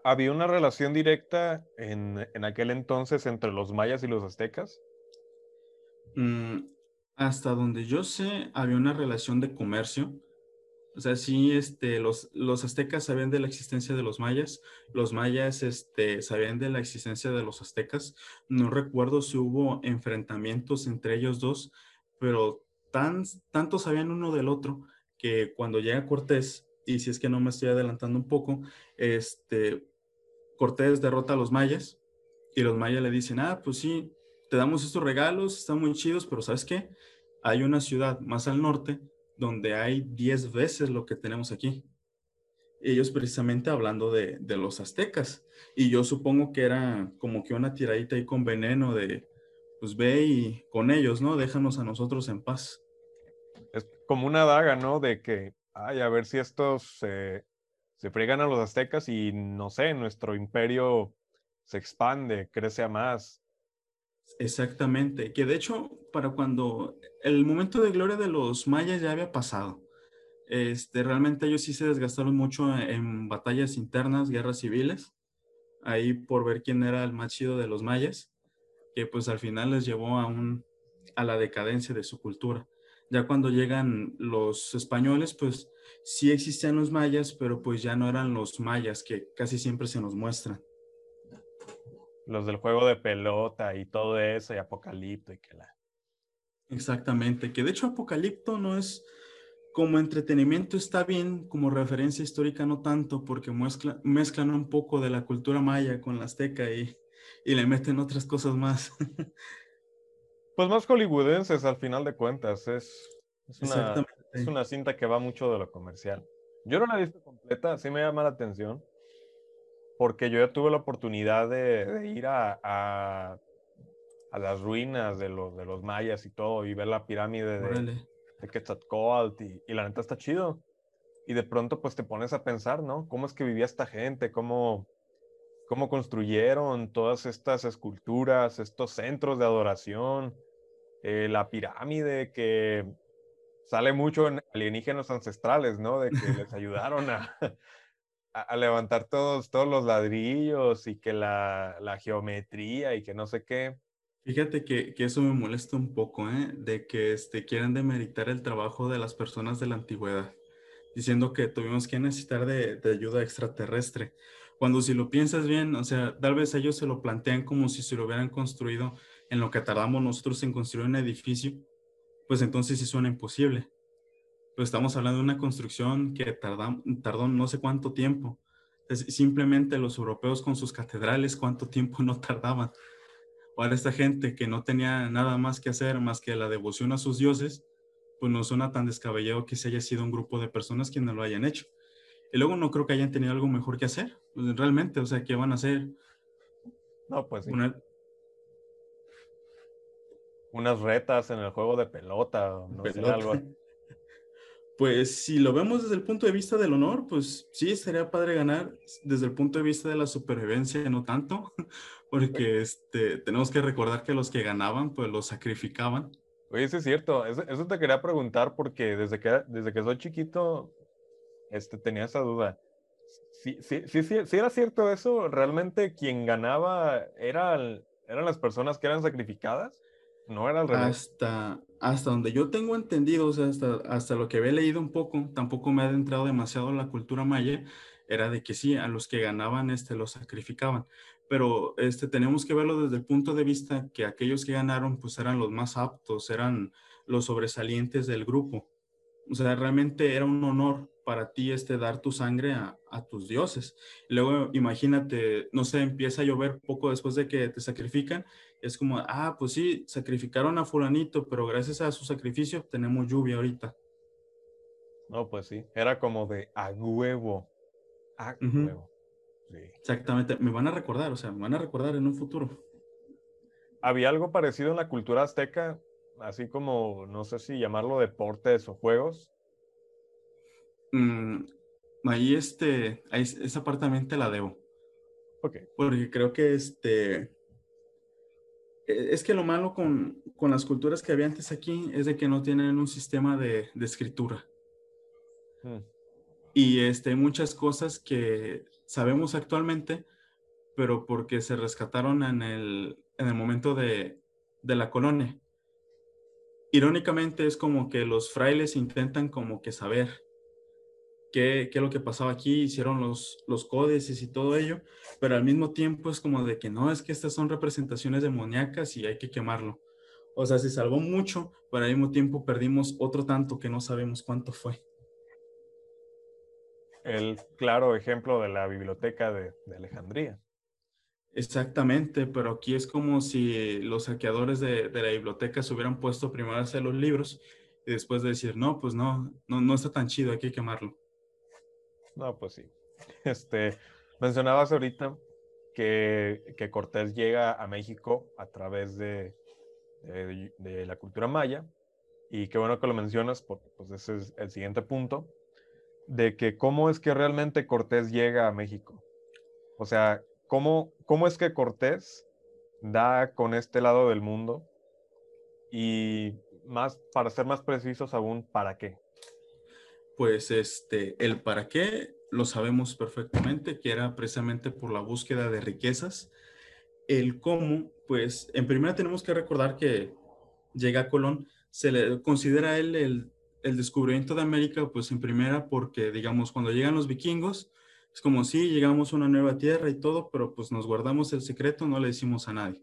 había una relación directa en, en, aquel entonces entre los mayas y los aztecas? Mm, hasta donde yo sé, había una relación de comercio o sea, sí, este, los, los aztecas sabían de la existencia de los mayas, los mayas este, sabían de la existencia de los aztecas. No recuerdo si hubo enfrentamientos entre ellos dos, pero tan, tanto sabían uno del otro que cuando llega Cortés, y si es que no me estoy adelantando un poco, este, Cortés derrota a los mayas y los mayas le dicen, ah, pues sí, te damos estos regalos, están muy chidos, pero ¿sabes qué? Hay una ciudad más al norte donde hay 10 veces lo que tenemos aquí. Ellos precisamente hablando de, los aztecas. Y yo supongo que era como que una tiradita ahí con veneno de, pues ve y con ellos, ¿no? Déjanos a nosotros en paz. Es como una daga, ¿no? De que, ay, a ver si estos se fregan a los aztecas y, no sé, nuestro imperio se expande, crece a más. Exactamente, que de hecho para cuando el momento de gloria de los mayas ya había pasado. Este, realmente ellos sí se desgastaron mucho en batallas internas, guerras civiles, ahí por ver quién era el más chido de los mayas, que pues al final les llevó a, un, a la decadencia de su cultura. Ya cuando llegan los españoles, pues sí existían los mayas, pero pues ya no eran los mayas que casi siempre se nos muestran los del juego de pelota y todo eso, y Apocalipto y que la. Exactamente, que de hecho Apocalipto no es como entretenimiento, está bien, como referencia histórica no tanto, porque mezclan un poco de la cultura maya con la azteca y, y le meten otras cosas más. [laughs] pues más hollywoodenses al final de cuentas, es, es, una, es una cinta que va mucho de lo comercial. Yo no la he visto completa, sí me llama la atención porque yo ya tuve la oportunidad de, ir a, a, las ruinas de los, de los mayas y todo, y ver la pirámide de, de Quetzalcóatl, y, y, la neta está chido. Y de pronto pues te pones a pensar, ¿no? ¿Cómo es que vivía esta gente? ¿Cómo, cómo construyeron todas estas esculturas, estos centros de adoración? Eh, la pirámide que sale mucho en alienígenas ancestrales, ¿no? De que les [laughs] ayudaron a, a, levantar todos, todos los ladrillos y que la, la geometría y que no sé qué. Fíjate que, que, eso me molesta un poco, ¿eh? de que este, quieran demeritar el trabajo de las personas de la antigüedad, diciendo que tuvimos que necesitar de, de, ayuda extraterrestre. Cuando si lo piensas bien, o sea, tal vez ellos se lo plantean como si se lo hubieran construido en lo que tardamos nosotros en construir un edificio, pues entonces sí suena imposible. Pues estamos hablando de una construcción que tardó no sé cuánto tiempo. simplemente los europeos con sus catedrales, cuánto tiempo [laughs] no tardaban. Para esta gente que no tenía nada más que hacer más que la devoción a sus dioses, pues no suena tan descabellado que se haya sido un grupo de personas quienes lo hayan hecho. Y luego no creo que hayan tenido algo mejor que hacer, pues, realmente, o sea, ¿qué van a hacer? No, pues sí. Unas retas en el juego de pelota, no Sé, algo. Pues si lo vemos desde el punto de vista del honor, pues sí, sería padre ganar. Desde el punto de vista de la supervivencia, no tanto, [laughs] porque este, tenemos que recordar que los que ganaban, pues los sacrificaban. Oye, eso es cierto. Eso, te quería preguntar porque desde que, desde que soy chiquito este, tenía esa duda. Sí, sí, sí, sí, era cierto eso. ¿Realmente quien ganaba eran las personas que eran sacrificadas? No era al revés. Hasta, hasta donde yo tengo entendido, o sea, hasta, hasta lo que había leído un poco, tampoco me ha adentrado demasiado la cultura maya, era de que sí, a los que ganaban este, los sacrificaban. Pero este, tenemos que verlo desde el punto de vista que aquellos que ganaron pues eran los más aptos, eran los sobresalientes del grupo. O sea, realmente era un honor para ti este dar tu sangre a, a, tus dioses. luego imagínate, no sé, empieza a llover poco después de que te sacrifican. Es como, ah, pues sí, sacrificaron a fulanito, pero gracias a su sacrificio tenemos lluvia ahorita. No, pues sí, era como de a huevo. A huevo. Sí. Exactamente, me van a recordar, o sea, me van a recordar en un futuro. Había algo parecido en la cultura azteca, así como, no sé si llamarlo deportes o juegos, Mm, ahí este, ahí, esa parte también te la debo. Ok. Porque creo que este, es que lo malo con, con, las culturas que había antes aquí es de que no tienen un sistema de, de escritura. Hmm. Y este, hay muchas cosas que sabemos actualmente, pero porque se rescataron en el, en el momento de, de la colonia. Irónicamente es como que los frailes intentan como que saber qué, qué es lo que pasaba aquí, hicieron los, los códices y todo ello, pero al mismo tiempo es como de que no, es que estas son representaciones demoníacas y hay que quemarlo. O sea, se salvó mucho, pero al mismo tiempo perdimos otro tanto que no sabemos cuánto fue. El claro ejemplo de la biblioteca de, de Alejandría. Exactamente, pero aquí es como si los saqueadores de, de, la biblioteca se hubieran puesto primero a hacer los libros y después de decir, no, pues no, no, no está tan chido, hay que quemarlo. No, pues sí. [laughs] Este, mencionabas ahorita que, que Cortés llega a México a través de, de, la cultura maya. Y qué bueno que lo mencionas, porque pues ese es el siguiente punto, de que cómo es que realmente Cortés llega a México. O sea, cómo, cómo es que Cortés da con este lado del mundo y más, para ser más precisos aún, ¿para qué? Pues este, el para qué lo sabemos perfectamente, que era precisamente por la búsqueda de riquezas. El cómo, pues en primera tenemos que recordar que llega Colón, se le considera él el, el descubrimiento de América, pues en primera porque, digamos, cuando llegan los vikingos, es como si llegamos a una nueva tierra y todo, pero pues nos guardamos el secreto, no le decimos a nadie.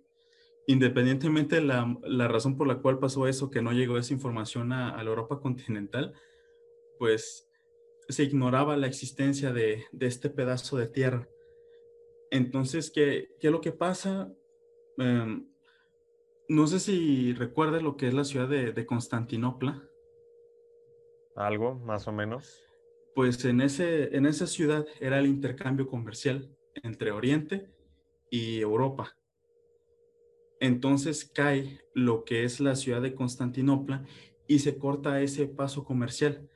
Independientemente de la, la razón por la cual pasó eso, que no llegó esa información a la Europa continental, pues se ignoraba la existencia de, este pedazo de tierra. Entonces, ¿qué, qué es lo que pasa? Em, no sé si recuerdas lo que es la ciudad de, Constantinopla. Algo, más o menos. Pues en, ese, en esa ciudad era el intercambio comercial entre Oriente y Europa. Entonces cae lo que es la ciudad de Constantinopla y se corta ese paso comercial.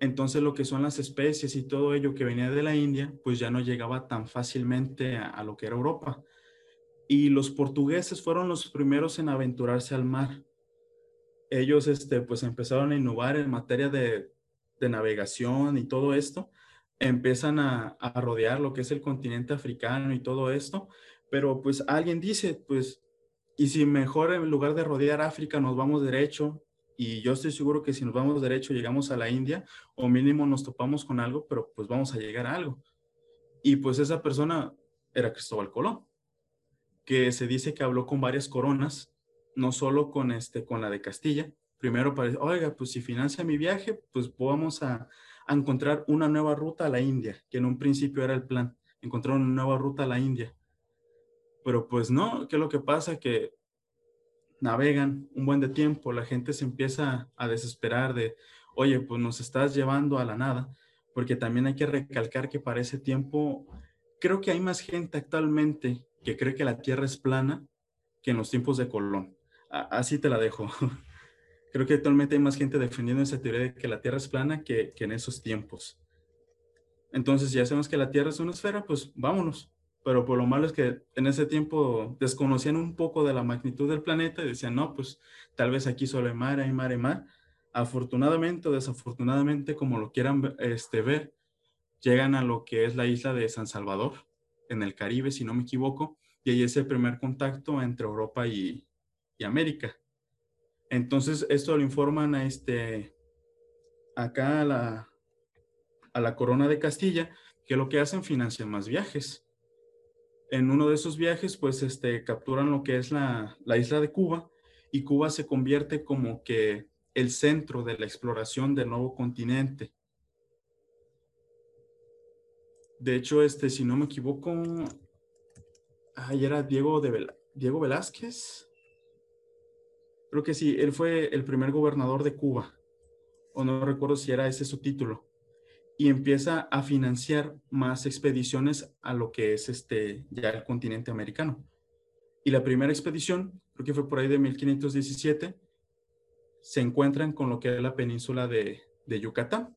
Entonces lo que son las especies y todo ello que venía de la India, pues ya no llegaba tan fácilmente a, lo que era Europa. Y los portugueses fueron los primeros en aventurarse al mar. Ellos este, pues empezaron a innovar en materia de, navegación y todo esto. Empiezan a, a rodear lo que es el continente africano y todo esto. Pero pues alguien dice, pues, y si mejor en lugar de rodear África nos vamos derecho y yo estoy seguro que si nos vamos derecho llegamos a la India o mínimo nos topamos con algo, pero pues vamos a llegar a algo. Y pues esa persona era Cristóbal Colón, que se dice que habló con varias coronas, no solo con, este, con la de Castilla, Primero para, oiga, pues si financia mi viaje, pues vamos a, a encontrar una nueva ruta a la India, que en un principio era el plan, encontrar una nueva ruta a la India. Pero pues no, ¿qué es lo que pasa? Que navegan un buen de tiempo, la gente se empieza a desesperar de, oye, pues nos estás llevando a la nada, porque también hay que recalcar que para ese tiempo, creo que hay más gente actualmente que cree que la Tierra es plana que en los tiempos de Colón. así te la dejo. [laughs] creo que actualmente hay más gente defendiendo esa teoría de que la Tierra es plana que, que en esos tiempos. Entonces, si ya sabemos que la Tierra es una esfera, pues vámonos pero por lo malo es que en ese tiempo desconocían un poco de la magnitud del planeta y decían, no, pues tal vez aquí solo hay mar, hay mar, hay mar. Afortunadamente o desafortunadamente, como lo quieran este, ver, llegan a lo que es la isla de San Salvador, en el Caribe, si no me equivoco, y ahí es el primer contacto entre Europa y, y América. Entonces, esto lo informan a este, acá a la, a la corona de Castilla, que lo que hacen financian más viajes en uno de esos viajes, pues, este, capturan lo que es la, isla de Cuba y Cuba se convierte como que el centro de la exploración del nuevo continente. De hecho, este, si no me equivoco, ahí era Diego, de Diego Velázquez. Creo que sí, él fue el primer gobernador de Cuba. O no recuerdo si era ese su título y empieza a financiar más expediciones a lo que es este ya el continente americano. Y la primera expedición, creo que fue por ahí de 1517, se encuentran con lo que es la península de, de Yucatán.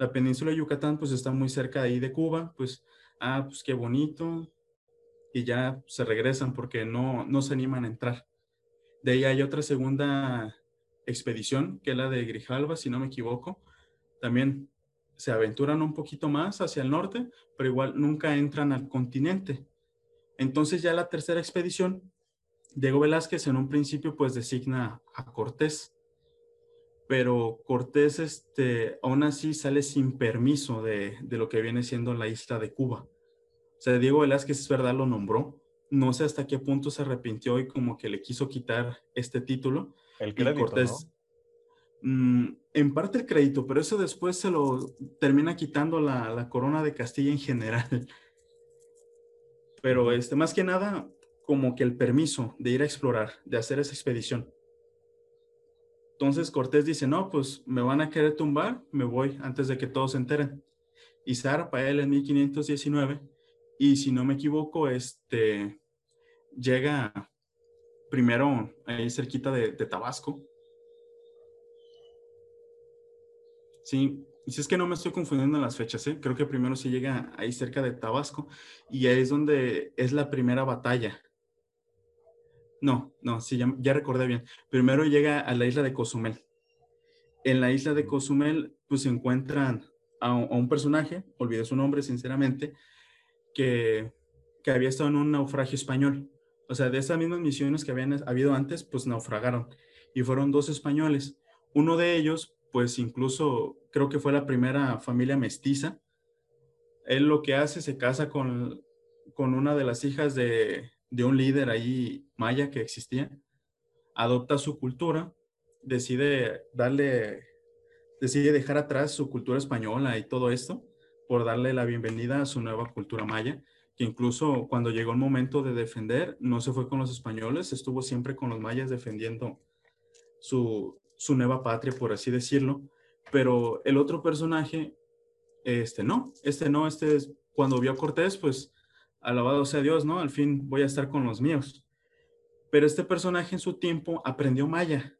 La península de Yucatán pues está muy cerca ahí de Cuba, pues, ah, pues qué bonito, y ya se regresan porque no, no se animan a entrar. De ahí hay otra segunda expedición, que es la de Grijalva, si no me equivoco. También se aventuran un poquito más hacia el norte, pero igual nunca entran al continente. Entonces ya la tercera expedición, Diego Velázquez en un principio pues designa a Cortés, pero Cortés este, aún así sale sin permiso de, de lo que viene siendo la isla de Cuba. O sea, Diego Velázquez es verdad lo nombró, no sé hasta qué punto se arrepintió y como que le quiso quitar este título. El crédito, Cortés, Mm, en parte el crédito, pero eso después se lo termina quitando la, corona de Castilla en general. [laughs] Pero este, más que nada, como que el permiso de ir a explorar, de hacer esa expedición. Entonces Cortés dice, no, pues me van a querer tumbar, me voy antes de que todos se enteren. Y para él en 1519, y si no me equivoco, este, llega primero ahí cerquita de Tabasco, Sí, si es que no me estoy confundiendo en las fechas, ¿eh? creo que primero se llega ahí cerca de Tabasco y ahí es donde es la primera batalla. No, no, sí, ya, recordé bien. Primero llega a la isla de Cozumel. En la isla de Cozumel, pues se encuentran a, un personaje, olvidé su nombre sinceramente, que, que había estado en un naufragio español. O sea, de esas mismas misiones que habían habido antes, pues naufragaron. Y fueron dos españoles. Uno de ellos, pues incluso creo que fue la primera familia mestiza. Él lo que hace, se casa con, con una de las hijas de, de un líder ahí maya que existía, adopta su cultura, decide darle, decide dejar atrás su cultura española y todo esto por darle la bienvenida a su nueva cultura maya, que incluso cuando llegó el momento de defender, no se fue con los españoles, estuvo siempre con los mayas defendiendo su, su nueva patria, por así decirlo. Pero el otro personaje, este no, este no, este es, cuando vio a Cortés, pues alabado sea Dios, ¿no? Al fin voy a estar con los míos. Pero este personaje en su tiempo aprendió maya.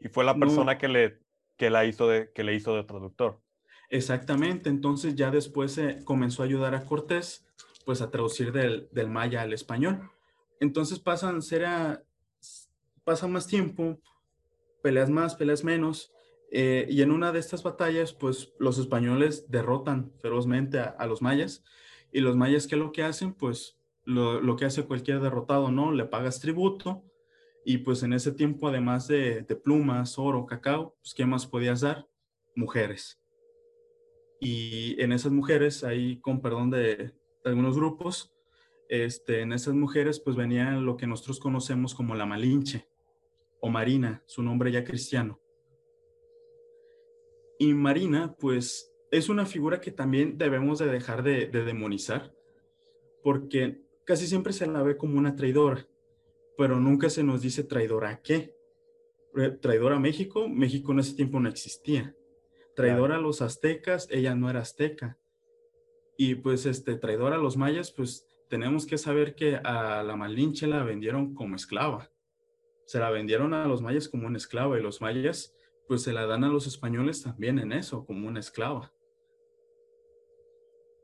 Y fue la persona que, le, que, la hizo de, que le hizo de traductor. Exactamente, entonces ya después se comenzó a ayudar a Cortés, pues a traducir del, del maya al español. Entonces pasan, será, pasa más tiempo, peleas más, peleas menos. Eh, y en una de estas batallas, pues los españoles derrotan ferozmente a, los mayas. Y los mayas, ¿qué es lo que hacen? Pues lo, que hace cualquier derrotado, ¿no? Le pagas tributo. Y pues en ese tiempo, además de, plumas, oro, cacao, pues ¿qué más podías dar? Mujeres. Y en esas mujeres, ahí con perdón de, algunos grupos, este, en esas mujeres pues venían lo que nosotros conocemos como la malinche o Marina, su nombre ya cristiano. Y Marina, pues, es una figura que también debemos de dejar de, de demonizar, porque casi siempre se la ve como una traidora, pero nunca se nos dice traidora a qué. Traidora a México, México en ese tiempo no existía. Traidora a los aztecas, ella no era azteca. Y pues este, traidora a los mayas, pues tenemos que saber que a la Malinche la vendieron como esclava. Se la vendieron a los mayas como una esclava y los mayas pues se la dan a los españoles también en eso, como una esclava.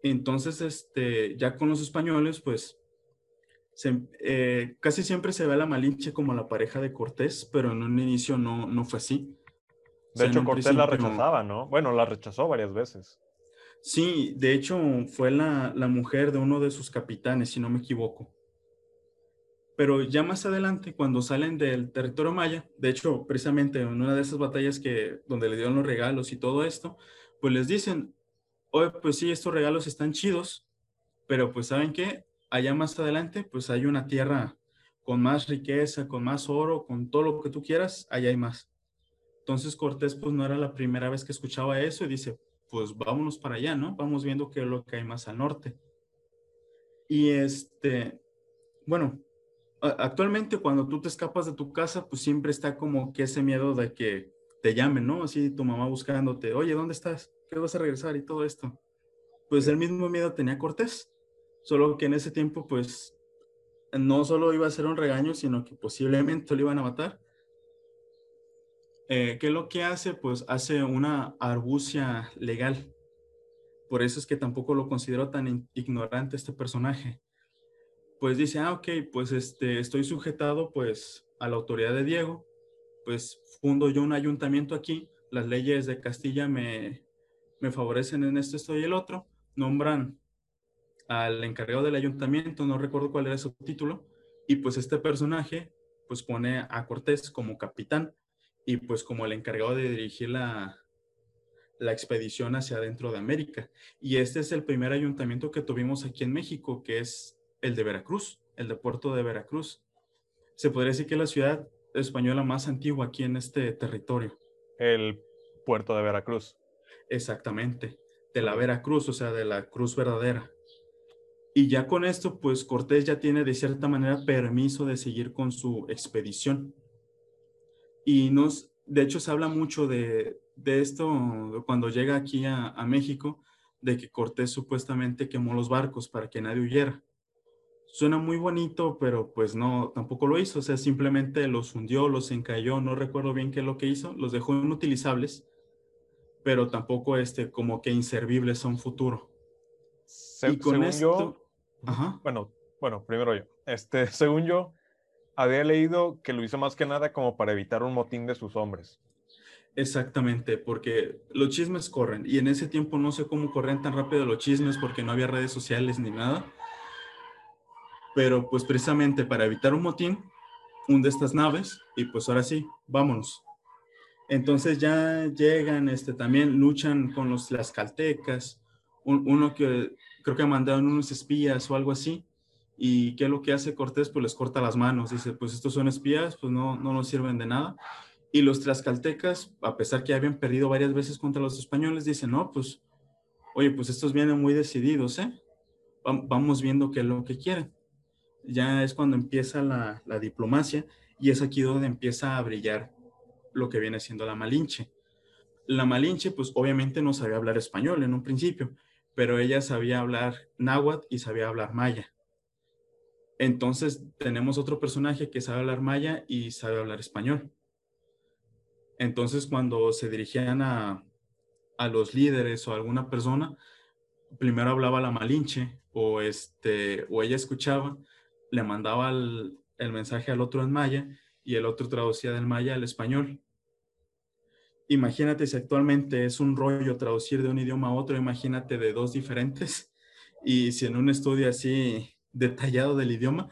Entonces, este, ya con los españoles, pues eh, casi siempre se ve a la Malinche como la pareja de Cortés, pero en un inicio no, no fue así. De hecho, Cortés la rechazaba, ¿no? Bueno, la rechazó varias veces. Sí, de hecho fue la, mujer de uno de sus capitanes, si no me equivoco. Pero ya más adelante, cuando salen del territorio maya, de hecho, precisamente en una de esas batallas que, donde le dieron los regalos y todo esto, pues les dicen, oye, pues sí, estos regalos están chidos, pero pues ¿saben qué? Allá más adelante, pues hay una tierra con más riqueza, con más oro, con todo lo que tú quieras, allá hay más. Entonces Cortés pues no era la primera vez que escuchaba eso y dice, pues vámonos para allá, ¿no? Vamos viendo qué es lo que hay más al norte. Y este, bueno, actualmente cuando tú te escapas de tu casa, pues siempre está como que ese miedo de que te llamen, ¿no? Así tu mamá buscándote, oye, ¿dónde estás? ¿Qué vas a regresar? Y todo esto. Pues el mismo miedo tenía Cortés, solo que en ese tiempo, pues, no solo iba a ser un regaño, sino que posiblemente lo iban a matar. Eh, ¿Qué es lo que hace? Pues hace una argucia legal. Por eso es que tampoco lo considero tan ignorante este personaje. Pues dice, ah, ok, pues este, estoy sujetado pues a la autoridad de Diego, pues fundo yo un ayuntamiento aquí, las leyes de Castilla me, me favorecen en esto, esto y el otro, nombran al encargado del ayuntamiento, no recuerdo cuál era su título, y pues este personaje pues pone a Cortés como capitán y pues como el encargado de dirigir la, la expedición hacia adentro de América. Y este es el primer ayuntamiento que tuvimos aquí en México, que es el de Veracruz, el de Puerto de Veracruz. Se podría decir que es la ciudad española más antigua aquí en este territorio. El puerto de Veracruz. Exactamente, de la Veracruz, o sea, de la cruz verdadera. Y ya con esto, pues Cortés ya tiene de cierta manera permiso de seguir con su expedición. Y nos, de hecho, se habla mucho de, esto cuando llega aquí a, México, de que Cortés supuestamente quemó los barcos para que nadie huyera. Suena muy bonito, pero pues no, tampoco lo hizo. O sea, simplemente los hundió, los encalló, no recuerdo bien qué es lo que hizo, los dejó inutilizables, pero tampoco este, como que inservibles a un futuro. y con esto... Bueno, bueno, primero yo. Este, [laughs] según yo, había leído que lo hizo más que nada como para evitar un motín de sus hombres. Exactamente, porque los chismes corren y en ese tiempo no sé cómo corren tan rápido los chismes porque no había redes sociales ni nada. Pero pues precisamente para evitar un motín, hunde estas naves y pues ahora sí, vámonos. Entonces ya llegan, este, también luchan con los, las caltecas, uno que creo que mandaron unos espías o algo así, ¿Y qué es lo que hace Cortés? Pues les corta las manos. Dice, pues estos son espías, pues no, no nos sirven de nada. Y los tlaxcaltecas, a pesar que habían perdido varias veces contra los españoles, dicen, no, pues, oye, pues estos vienen muy decididos, ¿eh? Vamos viendo qué es lo que quieren. Ya es cuando empieza la, la diplomacia y es aquí donde empieza a brillar lo que viene siendo la Malinche. La Malinche, pues obviamente no sabía hablar español en un principio, pero ella sabía hablar náhuatl y sabía hablar maya. Entonces tenemos otro personaje que sabe hablar maya y sabe hablar español. Entonces cuando se dirigían a, los líderes o a alguna persona, primero hablaba la malinche o, este, o ella escuchaba, le mandaba el, mensaje al otro en maya y el otro traducía del maya al español. Imagínate si actualmente es un rollo traducir de un idioma a otro, imagínate de dos diferentes. [laughs] Y si en un estudio así detallado del idioma.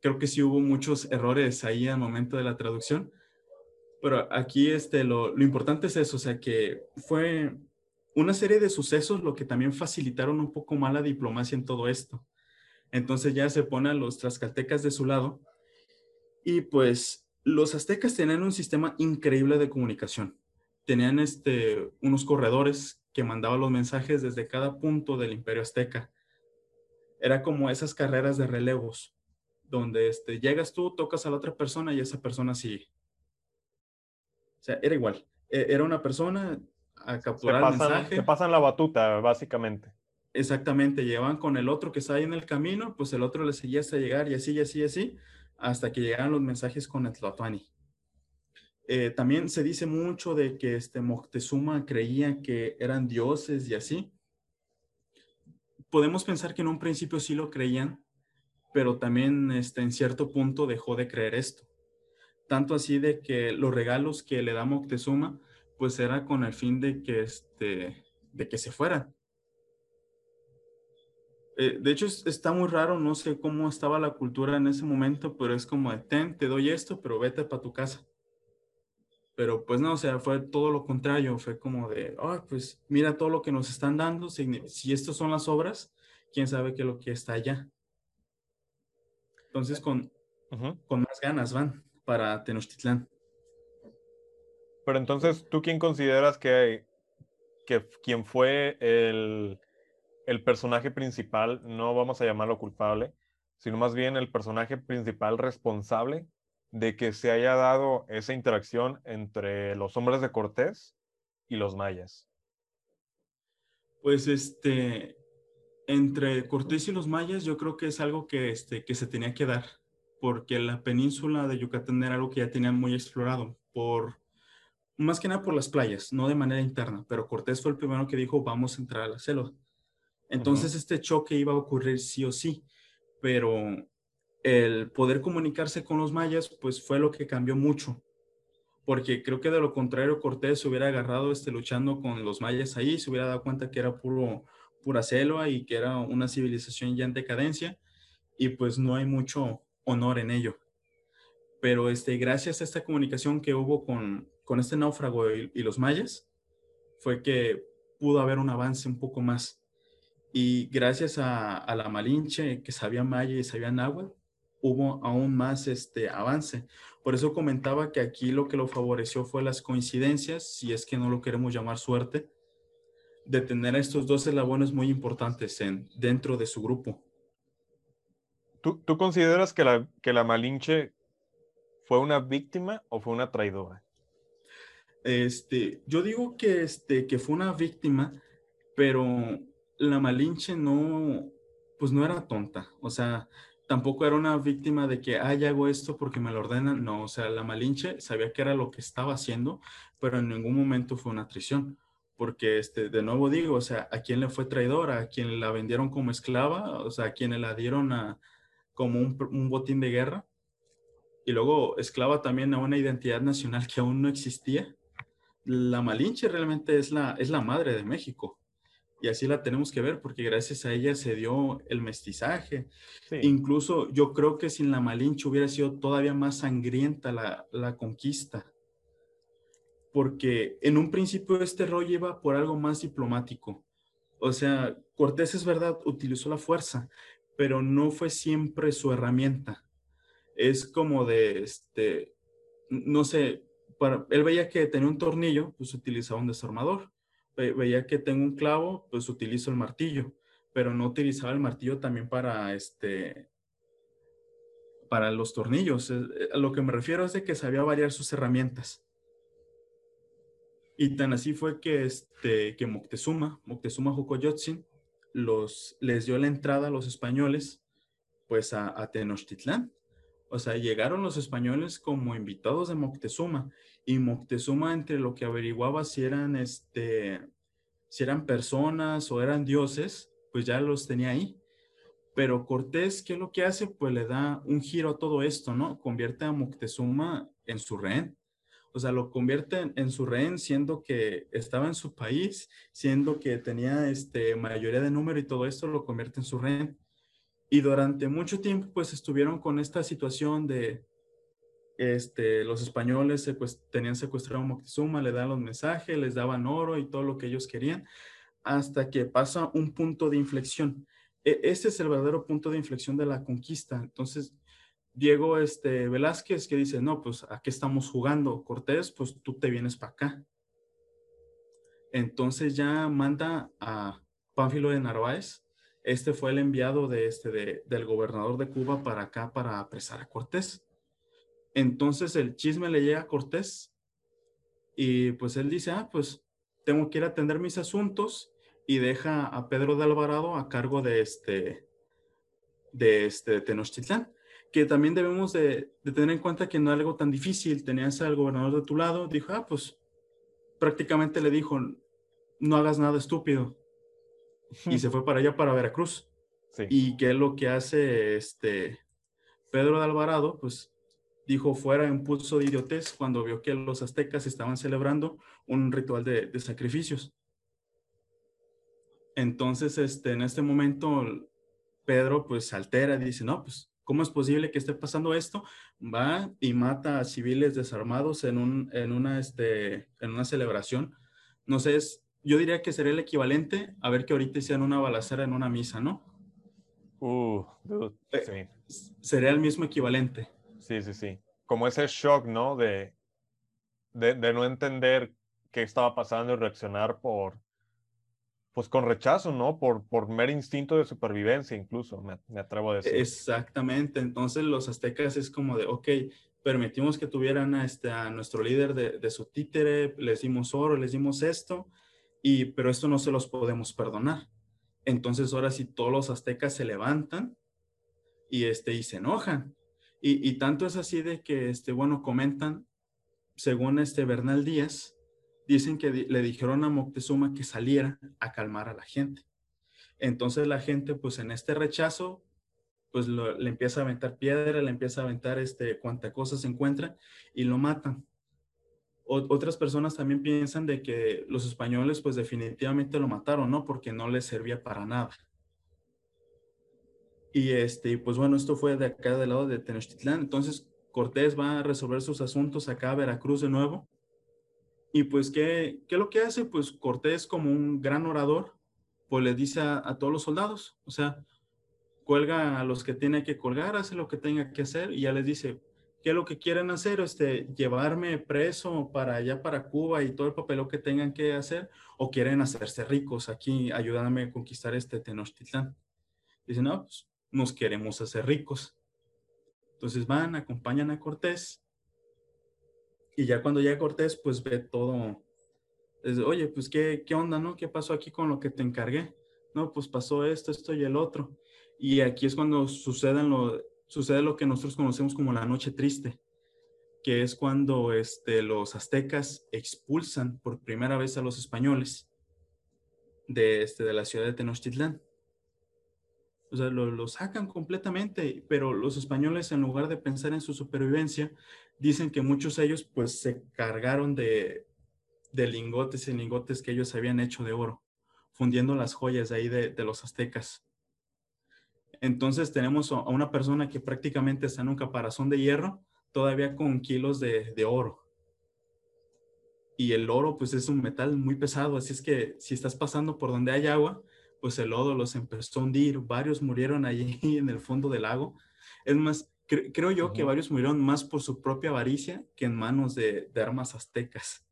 Creo que sí hubo muchos errores ahí al momento de la traducción, pero aquí este, lo, lo importante es eso, o sea, que fue una serie de sucesos lo que también facilitaron un poco más la diplomacia en todo esto. Entonces ya se ponen los trascaltecas de su lado y pues Los aztecas tenían un sistema increíble de comunicación. Tenían este, unos corredores que mandaban los mensajes desde cada punto del imperio azteca. Era como esas carreras de relevos, donde este, llegas tú, tocas a la otra persona y esa persona sigue. O sea, era igual. E, era una persona a capturar el mensaje. Se pasan la batuta, básicamente. Exactamente, llevan con el otro que está ahí en el camino, pues el otro le seguía hasta llegar y así, y así, y así, hasta que llegaran los mensajes con el Tlatoani. Eh, también se dice mucho de que este Moctezuma creía que eran dioses y así. Podemos pensar que en un principio sí lo creían, pero también este, en cierto punto dejó de creer esto. Tanto así de que los regalos que le da Moctezuma, pues era con el fin de que, este, de que se fueran eh, de hecho, está muy raro, no sé cómo estaba la cultura en ese momento, pero es como de, ten, te doy esto, pero vete para tu casa. Pero pues no, o sea, fue todo lo contrario, fue como de, oh, pues mira todo lo que nos están dando, si, si estas son las obras, quién sabe qué es lo que está allá. Entonces, con, con más ganas van para Tenochtitlán. Pero entonces, ¿tú quién consideras que, que quién fue el el personaje principal, no vamos a llamarlo culpable, sino más bien el personaje principal responsable de que se haya dado esa interacción entre los hombres de Cortés y los mayas? Pues este, entre Cortés y los mayas yo creo que es algo que, este, que se tenía que dar, porque la península de Yucatán era algo que ya tenían muy explorado, por, más que nada por las playas, no de manera interna, pero Cortés fue el primero que dijo vamos a entrar a la selva. Entonces este choque iba a ocurrir sí o sí, pero el poder comunicarse con los mayas pues fue lo que cambió mucho, porque creo que de lo contrario Cortés se hubiera agarrado este, luchando con los mayas ahí, se hubiera dado cuenta que era puro, pura selva y que era una civilización ya en decadencia y pues no hay mucho honor en ello. Pero este, gracias a esta comunicación que hubo con, con este náufrago y, y los mayas, fue que pudo haber un avance un poco más y gracias a, la Malinche, que sabía maya y sabía náhuatl, hubo aún más este avance. Por eso comentaba que aquí lo que lo favoreció fue las coincidencias, si es que no lo queremos llamar suerte, de tener a estos dos eslabones muy importantes en, dentro de su grupo. ¿Tú, tú consideras que la, que la Malinche fue una víctima o fue una traidora? Este, yo digo que, este, que fue una víctima, pero la Malinche no, pues no era tonta, o sea, tampoco era una víctima de que, ay, hago esto porque me lo ordenan, no, o sea, la Malinche sabía que era lo que estaba haciendo, pero en ningún momento fue una traición, porque, este, de nuevo digo, o sea, ¿a quién le fue traidora? ¿A quién la vendieron como esclava? O sea, ¿a quién la dieron como un, un botín de guerra? Y luego esclava también a una identidad nacional que aún no existía. La Malinche realmente es la, es la madre de México y así la tenemos que ver porque gracias a ella se dio el mestizaje. Incluso yo creo que sin la Malinche hubiera sido todavía más sangrienta la, la, conquista. Porque en un principio este rollo iba por algo más diplomático. O sea, Cortés es verdad, utilizó la fuerza, pero no fue siempre su herramienta. Es como de, este, no sé, para, él veía que tenía un tornillo, pues utilizaba un desarmador veía que tengo un clavo, pues utilizo el martillo, pero no utilizaba el martillo también para este para los tornillos. Eh, a lo que me refiero es de que sabía variar sus herramientas. Y tan así fue que, este, que Moctezuma, Moctezuma Jocoyotzin, los, les dio la entrada a los españoles pues a, a Tenochtitlán. O sea, llegaron los españoles como invitados de Moctezuma y Moctezuma entre lo que averiguaba si eran, este, si eran personas o eran dioses, pues ya los tenía ahí. Pero Cortés, ¿qué es lo que hace? Pues le da un giro a todo esto, ¿no? Convierte a Moctezuma en su rehén. O sea, lo convierte en, su rehén siendo que estaba en su país, siendo que tenía este, mayoría de número y todo esto lo convierte en su rehén. Y durante mucho tiempo, pues estuvieron con esta situación de, este, los españoles tenían secuestrado a Moctezuma, le dan los mensajes, les daban oro y todo lo que ellos querían, hasta que pasa un punto de inflexión. E, este es el verdadero punto de inflexión de la conquista. Entonces, Diego este, Velázquez que dice, no, pues aquí estamos jugando, Cortés, pues tú te vienes para acá. Entonces ya manda a Pánfilo de Narváez, este fue el enviado de este, de, del gobernador de Cuba para acá para apresar a Cortés. Entonces el chisme le llega a Cortés y pues él dice, ah, pues tengo que ir a atender mis asuntos y deja a Pedro de Alvarado a cargo de este, de este Tenochtitlán, que también debemos de, tener en cuenta que no es algo tan difícil. Tenías al gobernador de tu lado, dijo, ah, pues prácticamente le dijo, no hagas nada estúpido. Y se fue para allá, para Veracruz. [laughs] Y qué es lo que hace este Pedro de Alvarado, pues dijo fuera en pulso de idiotez cuando vio que los aztecas estaban celebrando un ritual de, sacrificios. Entonces, este, en este momento, Pedro pues altera y dice, no, pues, ¿cómo es posible que esté pasando esto? Va y mata a civiles desarmados en, un, en, una, este, en una celebración. No sé, es, yo diría que sería el equivalente a ver que ahorita hicieran una balacera en una misa, ¿no? Uh, eh, sí. Sería el mismo equivalente. Sí, sí, sí. Como ese shock, ¿no? De, de, no entender qué estaba pasando y reaccionar por, pues con rechazo, ¿no? Por, por mero instinto de supervivencia, incluso, me, atrevo a decir. Exactamente. Entonces, los aztecas es como de, ok, permitimos que tuvieran a, este, a nuestro líder de, de, su títere, les dimos oro, les dimos esto, y, pero esto no se los podemos perdonar. Entonces, ahora sí, todos los aztecas se levantan y, este, y se enojan. Y, tanto es así de que, este, bueno, comentan, según este Bernal Díaz, dicen que le dijeron a Moctezuma que saliera a calmar a la gente. Entonces la gente, pues en este rechazo, pues le empieza a aventar piedra, le empieza a aventar este, cuanta cosa se encuentra y lo matan. Otras personas también piensan de que los españoles, pues definitivamente lo mataron, ¿no? Porque no les servía para nada. Y este, pues bueno, esto fue de acá del lado de Tenochtitlán. Entonces Cortés va a resolver sus asuntos acá a Veracruz de nuevo. Y pues, ¿qué, qué es lo que hace? Pues Cortés, como un gran orador, pues le dice a, todos los soldados, o sea, cuelga a los que tiene que colgar, hace lo que tenga que hacer y ya les dice, ¿qué es lo que quieren hacer? Este, llevarme preso para allá, para Cuba y todo el papel que tengan que hacer, o quieren hacerse ricos aquí, ayudándome a conquistar este Tenochtitlán. Dicen, no, pues nos queremos hacer ricos. Entonces van, acompañan a Cortés y ya cuando llega Cortés, pues ve todo. Oye, pues ¿qué, qué onda, ¿no? ¿Qué pasó aquí con lo que te encargué? No, pues pasó esto, esto y el otro. Y aquí es cuando sucede lo, sucede lo que nosotros conocemos como la noche triste, que es cuando este, los aztecas expulsan por primera vez a los españoles de, este, de la ciudad de Tenochtitlán. O sea, lo, sacan completamente, pero los españoles en lugar de pensar en su supervivencia, dicen que muchos de ellos pues se cargaron de, lingotes y lingotes que ellos habían hecho de oro, fundiendo las joyas de ahí de, los aztecas. Entonces tenemos a una persona que prácticamente está en un caparazón de hierro, todavía con kilos de, de oro. Y el oro pues es un metal muy pesado, así es que si estás pasando por donde hay agua, pues el lodo los empezó a hundir, varios murieron allí [laughs] en el fondo del lago. Es más, creo yo que varios murieron más por su propia avaricia que en manos de, armas aztecas.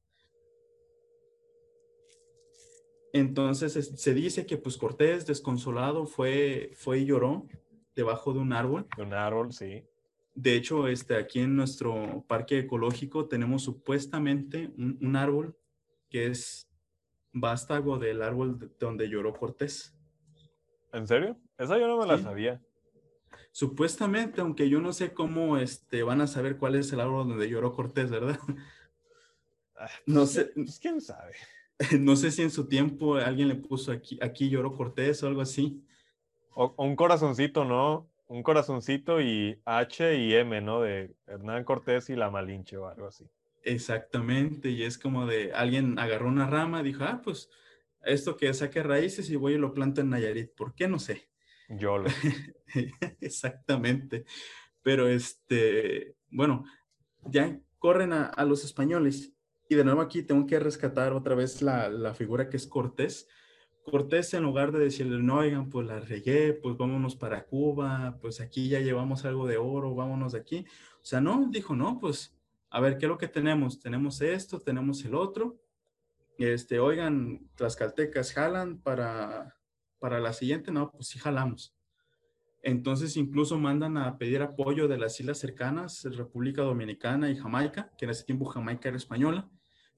Entonces se dice que pues Cortés desconsolado fue, fue y lloró debajo de un árbol. De un árbol, sí. De hecho, este, aquí en nuestro parque ecológico tenemos supuestamente un, un árbol que es vástago del árbol donde lloró Cortés. ¿En serio? Esa yo no me la sabía. Supuestamente, aunque yo no sé cómo este, van a saber cuál es el árbol donde lloró Cortés, ¿verdad? Ah, no pues, sé. Pues, ¿Quién sabe? [laughs] No sé si en su tiempo alguien le puso aquí, aquí lloró Cortés o algo así. O, un corazoncito, ¿no? Un corazoncito y H y M, ¿no? De Hernán Cortés y la Malinche o algo así. Exactamente, y es como de alguien agarró una rama, dijo, ah, pues esto que saque raíces y voy y lo planto en Nayarit, ¿por qué? No sé. Yo lo. [laughs] Exactamente. Pero este, bueno, ya corren a, los españoles y de nuevo aquí tengo que rescatar otra vez la, la, figura que es Cortés, Cortés en lugar de decirle, no, oigan, pues la regué, pues vámonos para Cuba, pues aquí ya llevamos algo de oro, vámonos de aquí. O sea, no, dijo, no, pues a ver, ¿qué es lo que tenemos? Tenemos esto, tenemos el otro. Este, oigan, Tlaxcaltecas, ¿jalan para, para la siguiente? No, pues sí jalamos. Entonces incluso mandan a pedir apoyo de las islas cercanas, República Dominicana y Jamaica, que en ese tiempo Jamaica era española.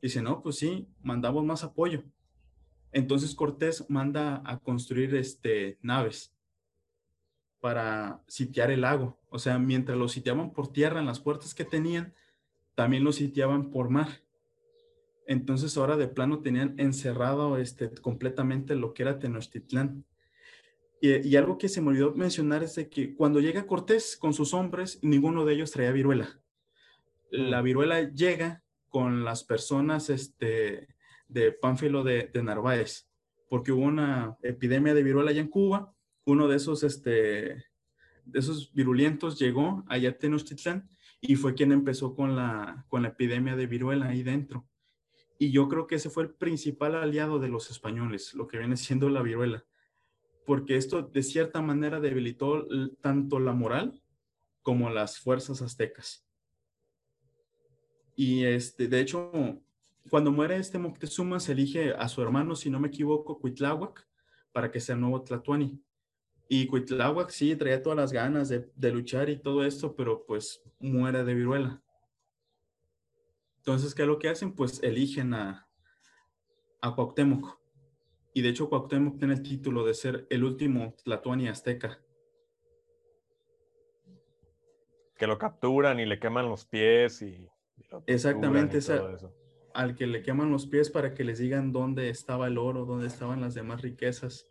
Dice, no, pues sí, mandamos más apoyo. Entonces Cortés manda a construir este, naves para sitiar el lago. O sea, mientras lo sitiaban por tierra en las puertas que tenían, también lo sitiaban por mar. Entonces ahora de plano tenían encerrado este, completamente lo que era Tenochtitlán. Y, y, algo que se me olvidó mencionar es de que cuando llega Cortés con sus hombres, ninguno de ellos traía viruela. La mm. viruela llega con las personas este, de Pánfilo de, Narváez, porque hubo una epidemia de viruela allá en Cuba. Uno de esos, este, de esos virulentos llegó allá a Tenochtitlán y fue quien empezó con la, con la epidemia de viruela ahí dentro. Y yo creo que ese fue el principal aliado de los españoles, lo que viene siendo la viruela, porque esto de cierta manera debilitó tanto la moral como las fuerzas aztecas. Y este, de hecho, cuando muere este Moctezuma, se elige a su hermano, si no me equivoco, Cuitláhuac, para que sea el nuevo Tlatuani. Y Cuitláhuac sí traía todas las ganas de, luchar y todo esto, pero pues muere de viruela. Entonces, ¿qué es lo que hacen? Pues eligen a, a Cuauhtémoc. Y de hecho, Cuauhtémoc tiene el título de ser el último Tlatuani azteca. Que lo capturan y le queman los pies y. Exactamente, eso al que le queman los pies para que les digan dónde estaba el oro, dónde estaban las demás riquezas.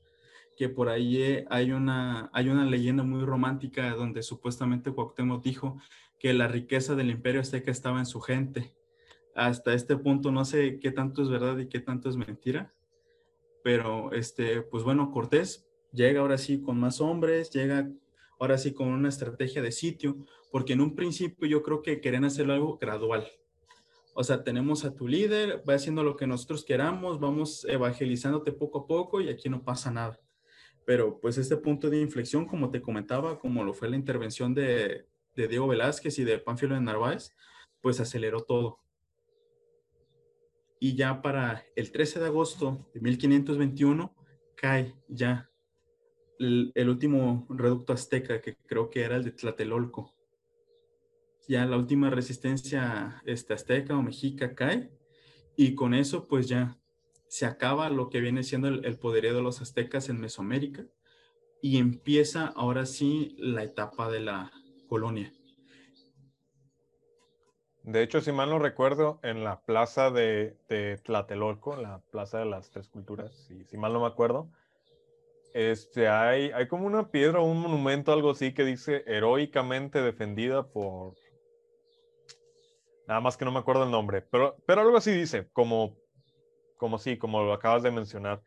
Que por ahí eh, hay una, hay una leyenda muy romántica donde supuestamente Cuauhtémoc dijo que la riqueza del imperio azteca estaba en su gente. Hasta este punto no sé qué tanto es verdad y qué tanto es mentira, pero este, pues bueno, Cortés llega ahora sí con más hombres, llega ahora sí con una estrategia de sitio, porque en un principio yo creo que querían hacer algo gradual o sea, tenemos a tu líder, va haciendo lo que nosotros queramos, vamos evangelizándote poco a poco y aquí no pasa nada. Pero pues este punto de inflexión, como te comentaba, como lo fue la intervención de, Diego Velázquez y de Panfilo de Narváez, pues aceleró todo. Y ya para el 13 de agosto de 1521 cae ya el, último reducto azteca, que creo que era el de Tlatelolco ya la última resistencia este, azteca o mexica cae y con eso pues ya se acaba lo que viene siendo el, poderío de los aztecas en Mesoamérica y empieza ahora sí la etapa de la colonia. De hecho, si mal no recuerdo, en la plaza de, de Tlatelolco, la plaza de las tres culturas, si mal no me acuerdo, este, hay, hay como una piedra un monumento, algo así, que dice heroicamente defendida por Nada más que no me acuerdo el nombre, pero, pero algo así dice, como, como sí, como lo acabas de mencionar,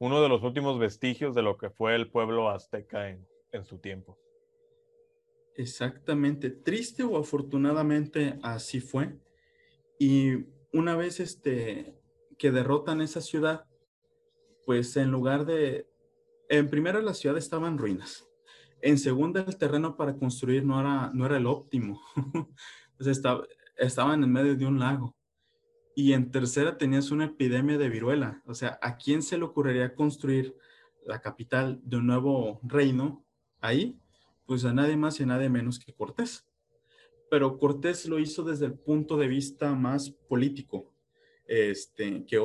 uno de los últimos vestigios de lo que fue el pueblo azteca en, en su tiempo. Exactamente, triste o afortunadamente así fue. Y una vez este, que derrotan esa ciudad, pues en lugar de, en primera la ciudad estaba en ruinas. En segunda el terreno para construir no era, no era el óptimo. [laughs] pues estaba, estaban en medio de un lago. Y en tercera tenías una epidemia de viruela. O sea, ¿a quién se le ocurriría construir la capital de un nuevo reino ahí? Pues a nadie más y a nadie menos que Cortés. Pero Cortés lo hizo desde el punto de vista más político este, que,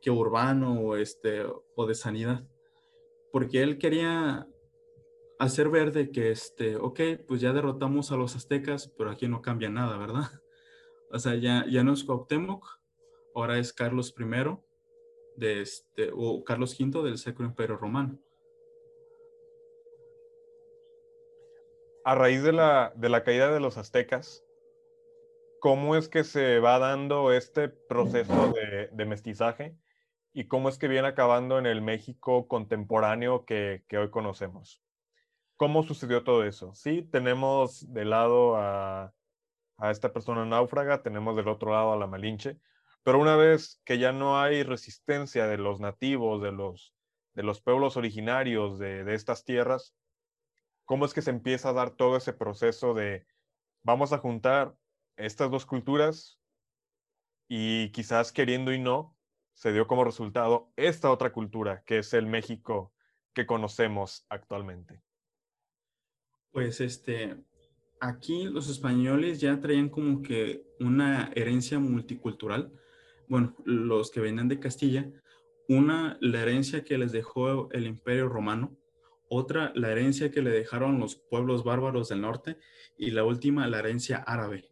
que urbano este, o de sanidad. Porque él quería hacer ver de que, este, ok, pues ya derrotamos a los aztecas, pero aquí no cambia nada, ¿verdad? [laughs] O sea, ya, ya no es Cuauhtémoc, ahora es Carlos I de este, o Carlos V del Sacro Imperio Romano. A raíz de la, de la caída de los aztecas, ¿cómo es que se va dando este proceso de, de mestizaje y cómo es que viene acabando en el México contemporáneo que, que hoy conocemos? ¿Cómo sucedió todo eso? Sí, tenemos de lado a a esta persona náufraga, tenemos del otro lado a la Malinche, pero una vez que ya no hay resistencia de los nativos, de los, de los pueblos originarios de, de estas tierras, ¿cómo es que se empieza a dar todo ese proceso de vamos a juntar estas dos culturas y quizás queriendo y no, se dio como resultado esta otra cultura, que es el México que conocemos actualmente? Pues este, aquí los españoles ya traían como que una herencia multicultural. Bueno, los que venían de Castilla, una, la herencia que les dejó el Imperio Romano, otra, la herencia que le dejaron los pueblos bárbaros del norte, y la última, la herencia árabe.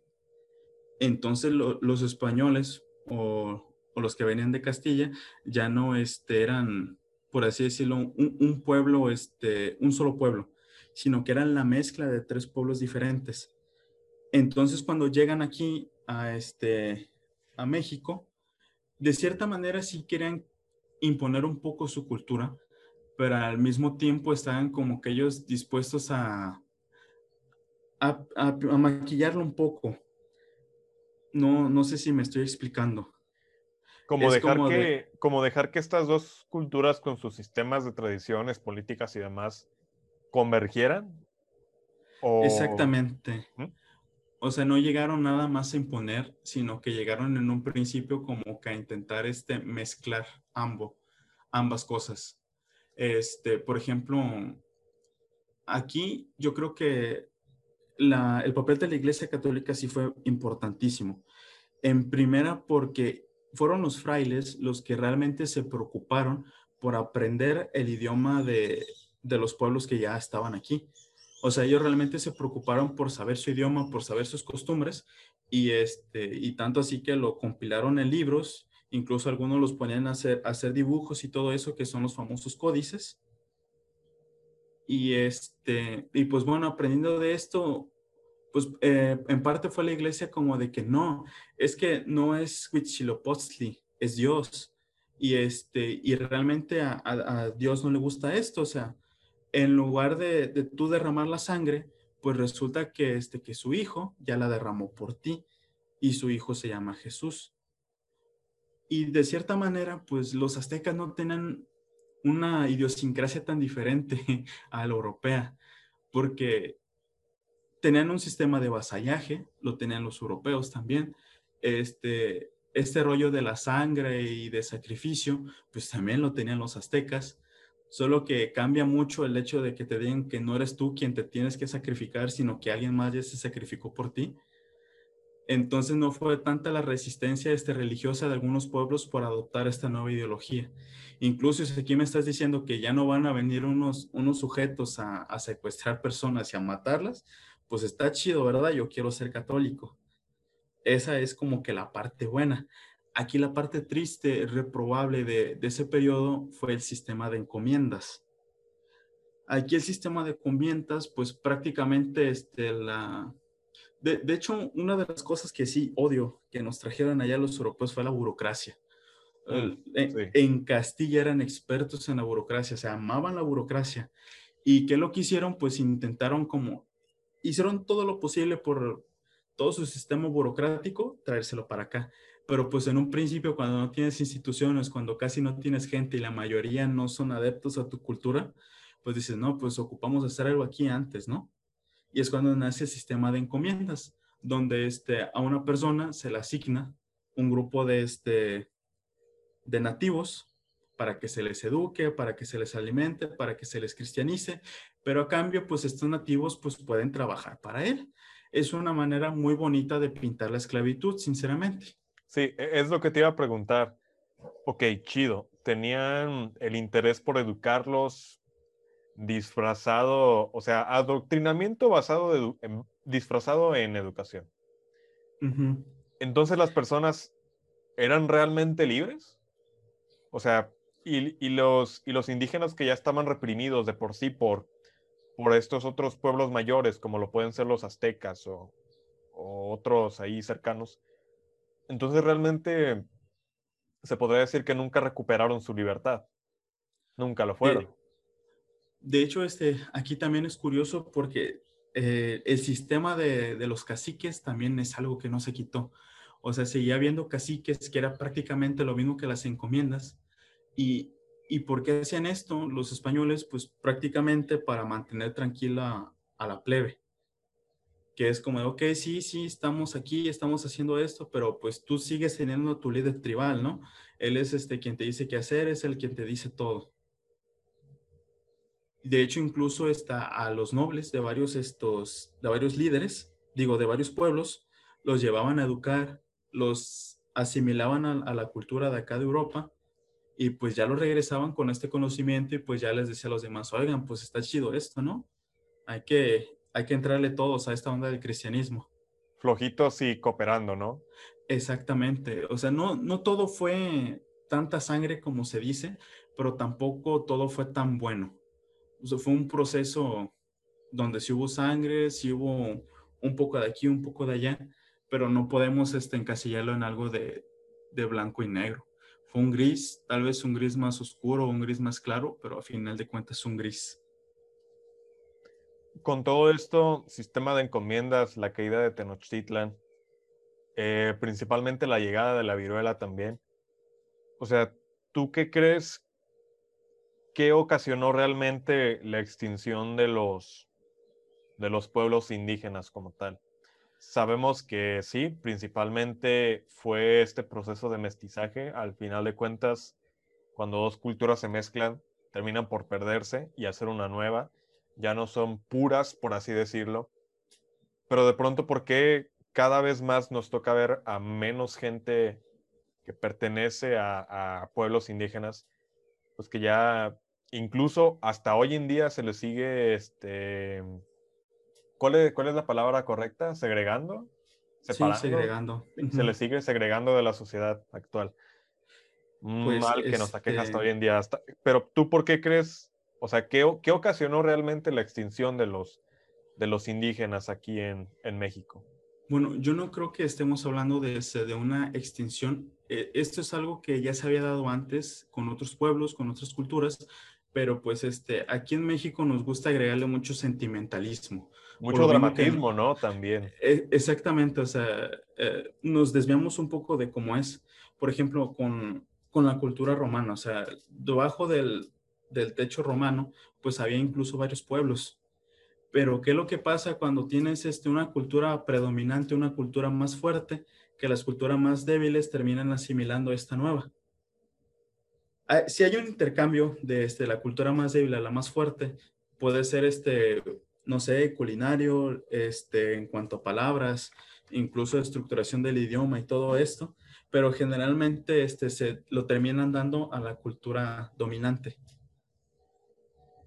Entonces los españoles o, los que venían de Castilla ya no este, eran, por así decirlo, un, pueblo, este, un solo pueblo, sino que eran la mezcla de tres pueblos diferentes. Entonces, cuando llegan aquí a, este, a México, de cierta manera sí querían imponer un poco su cultura, pero al mismo tiempo estaban como que ellos dispuestos a, a, a, maquillarlo un poco. No, no sé si me estoy explicando. Como dejar, que, como dejar que estas dos culturas con sus sistemas de tradiciones políticas y demás convergieran. Exactamente. O sea, no llegaron nada más a imponer, sino que llegaron en un principio como que a intentar este, mezclar ambos, ambas cosas. Este, por ejemplo, aquí yo creo que la, el papel de la Iglesia Católica sí fue importantísimo. En primera, porque fueron los frailes los que realmente se preocuparon por aprender el idioma de, de los pueblos que ya estaban aquí. O sea, ellos realmente se preocuparon por saber su idioma, por saber sus costumbres, y, este, y tanto así que lo compilaron en libros, incluso algunos los ponían a hacer, hacer dibujos y todo eso, que son los famosos códices. Y, este, y pues bueno, aprendiendo de esto, pues eh, en parte fue la iglesia como de que no, es que no es Huitzilopochtli, es Dios. Y, este, y realmente a, Dios no le gusta esto, o sea, en lugar de, tú derramar la sangre, pues resulta que, este, que su hijo ya la derramó por ti y su hijo se llama Jesús. Y de cierta manera, pues los aztecas no tenían una idiosincrasia tan diferente [laughs] a la europea, porque tenían un sistema de vasallaje, lo tenían los europeos también, este, este rollo de la sangre y de sacrificio, pues también lo tenían los aztecas solo que cambia mucho el hecho de que te digan que no eres tú quien te tienes que sacrificar, sino que alguien más ya se sacrificó por ti. Entonces no fue tanta la resistencia este, religiosa de algunos pueblos por adoptar esta nueva ideología. Incluso si aquí me estás diciendo que ya no van a venir unos, unos sujetos a, a secuestrar personas y a matarlas, pues está chido, ¿verdad? Yo quiero ser católico. Esa es como que la parte buena. Aquí la parte triste, reprobable de, ese periodo fue el sistema de encomiendas. Aquí el sistema de encomiendas, pues prácticamente este, la... De, hecho, una de las cosas que sí odio que nos trajeron allá los europeos fue la burocracia. Mm, en, Castilla eran expertos en la burocracia, se amaban la burocracia. ¿Y qué lo que hicieron? Pues intentaron como, hicieron todo lo posible por todo su sistema burocrático, traérselo para acá pero pues en un principio cuando no tienes instituciones, cuando casi no tienes gente y la mayoría no son adeptos a tu cultura, pues dices, no, pues ocupamos hacer algo aquí antes, ¿no? Y es cuando nace el sistema de encomiendas, donde este, a una persona se le asigna un grupo de, este, de nativos para que se les eduque, para que se les alimente, para que se les cristianice, pero a cambio, pues estos nativos pues pueden trabajar para él. Es una manera muy bonita de pintar la esclavitud, sinceramente. Sí, e, es lo que te iba a preguntar. Ok, chido. ¿Tenían el interés por educarlos disfrazado, o sea, adoctrinamiento basado en, disfrazado en educación? Entonces las personas eran realmente libres? O sea, y, los, indígenas que ya estaban reprimidos de por sí por, estos otros pueblos mayores, como lo pueden ser los aztecas o, o otros ahí cercanos, entonces realmente se podría decir que nunca recuperaron su libertad. Nunca lo fueron. De, hecho, este, aquí también es curioso porque eh, el sistema de, de, los caciques también es algo que no se quitó. O sea, seguía habiendo caciques que era prácticamente lo mismo que las encomiendas. Y ¿Y por qué hacían esto los españoles? Pues prácticamente para mantener tranquila a la plebe. Que es como, ok, sí, sí, estamos aquí, estamos haciendo esto, pero pues tú sigues teniendo tu líder tribal, ¿no? Él es este quien te dice qué hacer, es el quien te dice todo. De hecho, incluso está a los nobles de varios estos, de varios líderes, digo, de varios pueblos, los llevaban a educar, los asimilaban a, la cultura de acá de Europa y pues ya lo regresaban con este conocimiento y pues ya les decía a los demás, oigan, pues está chido esto, ¿no? Hay que, hay que entrarle todos a esta onda del cristianismo. Flojitos y cooperando, ¿no? Exactamente. O sea, no, no todo fue tanta sangre como se dice, pero tampoco todo fue tan bueno. O sea, fue un proceso donde sí hubo sangre, sí hubo un poco de aquí, un poco de allá, pero no podemos este, encasillarlo en algo de, de blanco y negro. Fue un gris, tal vez un gris más oscuro, un gris más claro, pero a final de cuentas un gris. Con todo esto, sistema de encomiendas, la caída de Tenochtitlan, eh, principalmente la llegada de la viruela también. O sea, ¿tú qué crees que ocasionó realmente la extinción de los, de los pueblos indígenas como tal? Sabemos que sí, principalmente fue este proceso de mestizaje. Al final de cuentas, cuando dos culturas se mezclan, terminan por perderse y hacer una nueva. Ya no son puras, por así decirlo. Pero de pronto, ¿por qué cada vez más nos toca ver a menos gente que pertenece a, pueblos indígenas? Pues que ya incluso hasta hoy en día se les sigue este, ¿Cuál es, ¿Cuál es la palabra correcta? ¿Segregando? ¿Separando? Sí, segregando. Se le sigue segregando de la sociedad actual. Pues, Mal que nos aqueja hasta este hoy en día. pero tú, ¿por qué crees? O sea, ¿qué, ¿qué, ocasionó realmente la extinción de los, de los indígenas aquí en, en México? Bueno, yo no creo que estemos hablando de, de una extinción. Eh, esto es algo que ya se había dado antes con otros pueblos, con otras culturas, pero pues este, aquí en México nos gusta agregarle mucho sentimentalismo. Mucho dramatismo, ¿no? También. E, exactamente, o sea, eh, nos desviamos un poco de cómo es, por ejemplo, con, con la cultura romana, o sea, debajo del, del techo romano, pues había incluso varios pueblos. Pero ¿qué es lo que pasa cuando tienes este, una cultura predominante, una cultura más fuerte, que las culturas más débiles terminan asimilando esta nueva? Ah, si hay un intercambio de este, la cultura más débil a la más fuerte, puede ser este, no sé, culinario, este, en cuanto a palabras, incluso estructuración del idioma y todo esto, pero generalmente este, se lo terminan dando a la cultura dominante.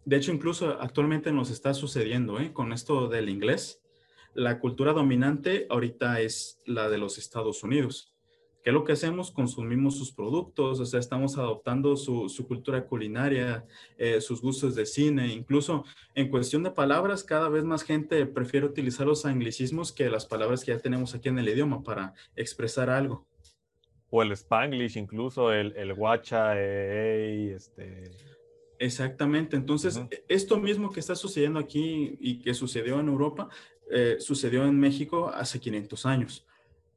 De hecho, incluso actualmente nos está sucediendo ¿eh? con esto del inglés. La cultura dominante ahorita es la de los Estados Unidos. ¿Qué es lo que hacemos? Consumimos sus productos, o sea, estamos adoptando su, cultura culinaria, eh, sus gustos de cine, incluso en cuestión de palabras, cada vez más gente prefiere utilizar los anglicismos que las palabras que ya tenemos aquí en el idioma para expresar algo. O el spanglish, incluso el, el guacha, eh, este... Exactamente, entonces esto mismo que está sucediendo aquí y que sucedió en Europa, eh, sucedió en México hace 500 años.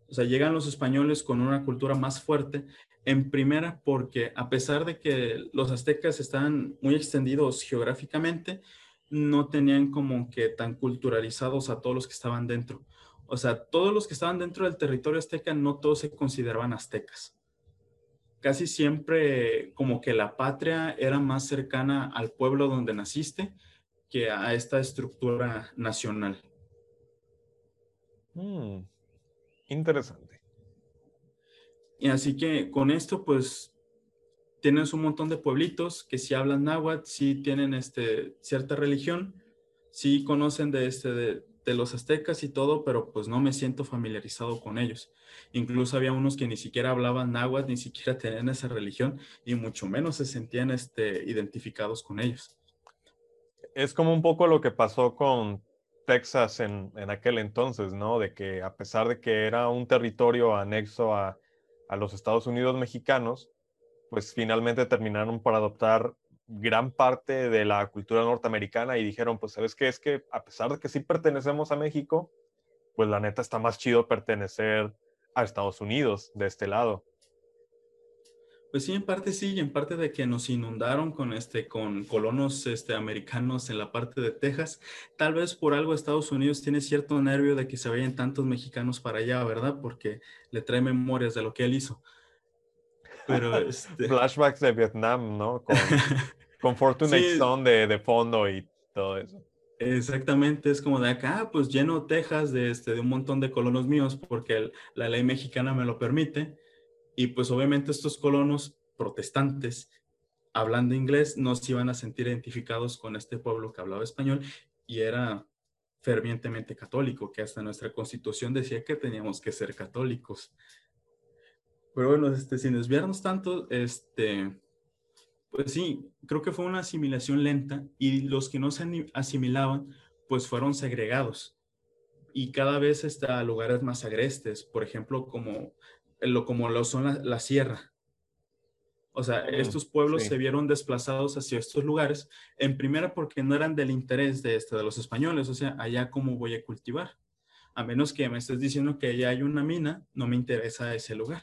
O sea, llegan los españoles con una cultura más fuerte, en primera porque a pesar de que los aztecas están muy extendidos geográficamente, no tenían como que tan culturalizados a todos los que estaban dentro. O sea, todos los que estaban dentro del territorio azteca no todos se consideraban aztecas. Casi siempre como que la patria era más cercana al pueblo donde naciste que a esta estructura nacional. Mm. Interesante. Y así que con esto, pues, tienes un montón de pueblitos que sí hablan náhuatl, sí tienen este, cierta religión, sí conocen de, este, de, los aztecas y todo, pero pues no me siento familiarizado con ellos. Incluso había unos que ni siquiera hablaban náhuatl, ni siquiera [laughs] tenían esa religión y mucho menos se sentían este, identificados con ellos. Es como un poco lo que pasó con Texas en, aquel entonces, ¿no? De que a pesar de que era un territorio anexo a, los Estados Unidos mexicanos, pues finalmente terminaron por adoptar gran parte de la cultura norteamericana y dijeron, pues sabes qué, es que a pesar de que sí pertenecemos a México, pues la neta está más chido pertenecer a Estados Unidos de este lado. Pues sí, en parte sí, y en parte de que nos inundaron con este, con colonos este, americanos en la parte de Texas. Tal vez por algo Estados Unidos tiene cierto nervio de que se vayan tantos mexicanos para allá, ¿verdad? Porque le trae memorias de lo que él hizo. Pero [laughs] este... Flashbacks de Vietnam, ¿no? Con, [laughs] con Fortunate Son de, de, fondo y todo eso. Exactamente, es como de acá, pues lleno Texas de, este, de un montón de colonos míos porque la ley mexicana me lo permite y pues obviamente estos colonos protestantes, hablando inglés, no se iban a sentir identificados con este pueblo que hablaba español y era fervientemente católico, que hasta nuestra constitución decía que teníamos que ser católicos. Pero bueno, este, sin desviarnos tanto, este, pues sí, creo que fue una asimilación lenta y los que no se asimilaban, pues fueron segregados. Y cada vez está a lugares más agrestes, por ejemplo, como lo, como lo son la, sierra. O sea, mm, estos pueblos se vieron desplazados hacia estos lugares, en primera porque no eran del interés de, este, de los españoles, o sea, allá cómo voy a cultivar. A menos que me estés diciendo que allá hay una mina, no me interesa ese lugar.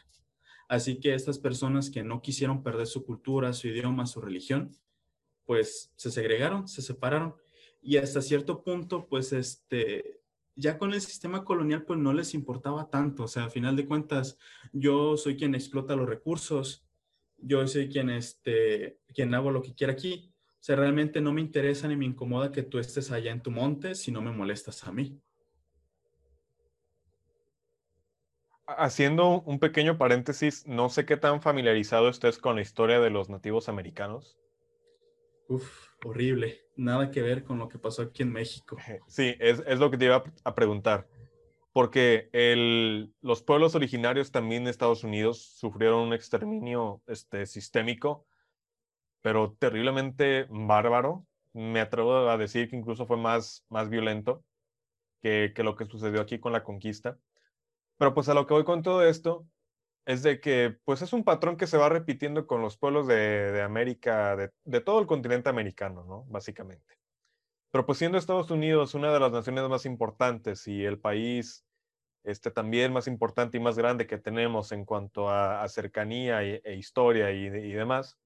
Así que estas personas que no quisieron perder su cultura, su idioma, su religión, pues se segregaron, se separaron y hasta cierto punto, pues este, ya con el sistema colonial pues no les importaba tanto, o sea, a final de cuentas yo soy quien explota los recursos, yo soy quien, este, quien hago lo que quiera aquí, o sea, realmente no me interesa ni me incomoda que tú estés allá en tu monte si no me molestas a mí. Haciendo un pequeño paréntesis, no sé qué tan familiarizado estés con la historia de los nativos americanos. Uf, horrible. Nada que ver con lo que pasó aquí en México. [laughs] Sí, es, lo que te iba a preguntar. Porque los pueblos originarios también de Estados Unidos sufrieron un exterminio este, sistémico, pero terriblemente bárbaro. Me atrevo a decir que incluso fue más, más violento que, que lo que sucedió aquí con la conquista. Pero pues a lo que voy con todo esto es de que pues es un patrón que se va repitiendo con los pueblos de, América, de, todo el continente americano, ¿no? Básicamente. Pero pues siendo Estados Unidos una de las naciones más importantes y el país este, también más importante y más grande que tenemos en cuanto a, cercanía e, historia y, demás,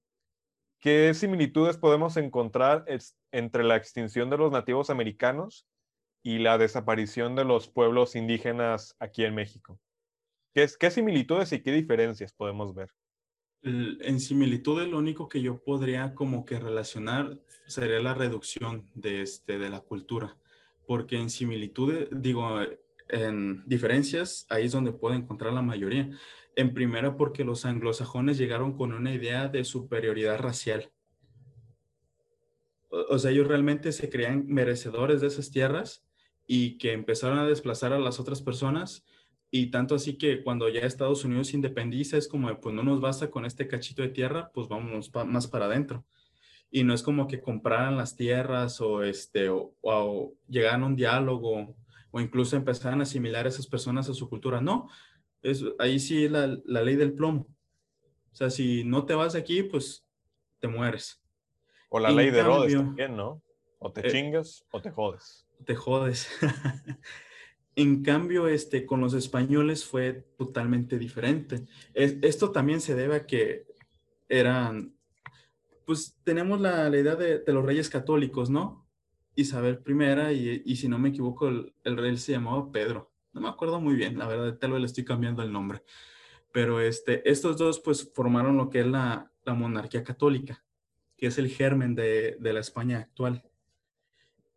¿qué similitudes podemos encontrar entre la extinción de los nativos americanos y la desaparición de los pueblos indígenas aquí en México? ¿Qué, similitudes y qué diferencias podemos ver? En similitudes, lo único que yo podría como que relacionar sería la reducción de, este, de la cultura, porque en similitudes, digo, en diferencias, ahí es donde puedo encontrar la mayoría. En primera, porque los anglosajones llegaron con una idea de superioridad racial. O sea, ellos realmente se creían merecedores de esas tierras y que empezaron a desplazar a las otras personas y tanto así que cuando ya Estados Unidos independiza, es como, pues no nos basta con este cachito de tierra, pues vámonos más para adentro. Y no es como que compraran las tierras o, este, o, llegaran a un diálogo o incluso empezaran a asimilar a esas personas a su cultura. No, es, ahí sí es la, la ley del plomo. O sea, si no te vas de aquí, pues te mueres. O la ley de Rhodes también, ¿no? O te eh, chingas o te jodes. Te jodes. [laughs] En cambio, este, con los españoles fue totalmente diferente. esto también se debe a que eran, pues tenemos la, idea de, los reyes católicos, ¿no? Isabel I y, si no me equivoco, el, rey se llamaba Pedro. No me acuerdo muy bien, la verdad, tal vez le estoy cambiando el nombre. Pero este, estos dos pues formaron lo que es la, monarquía católica, que es el germen de, de la España actual.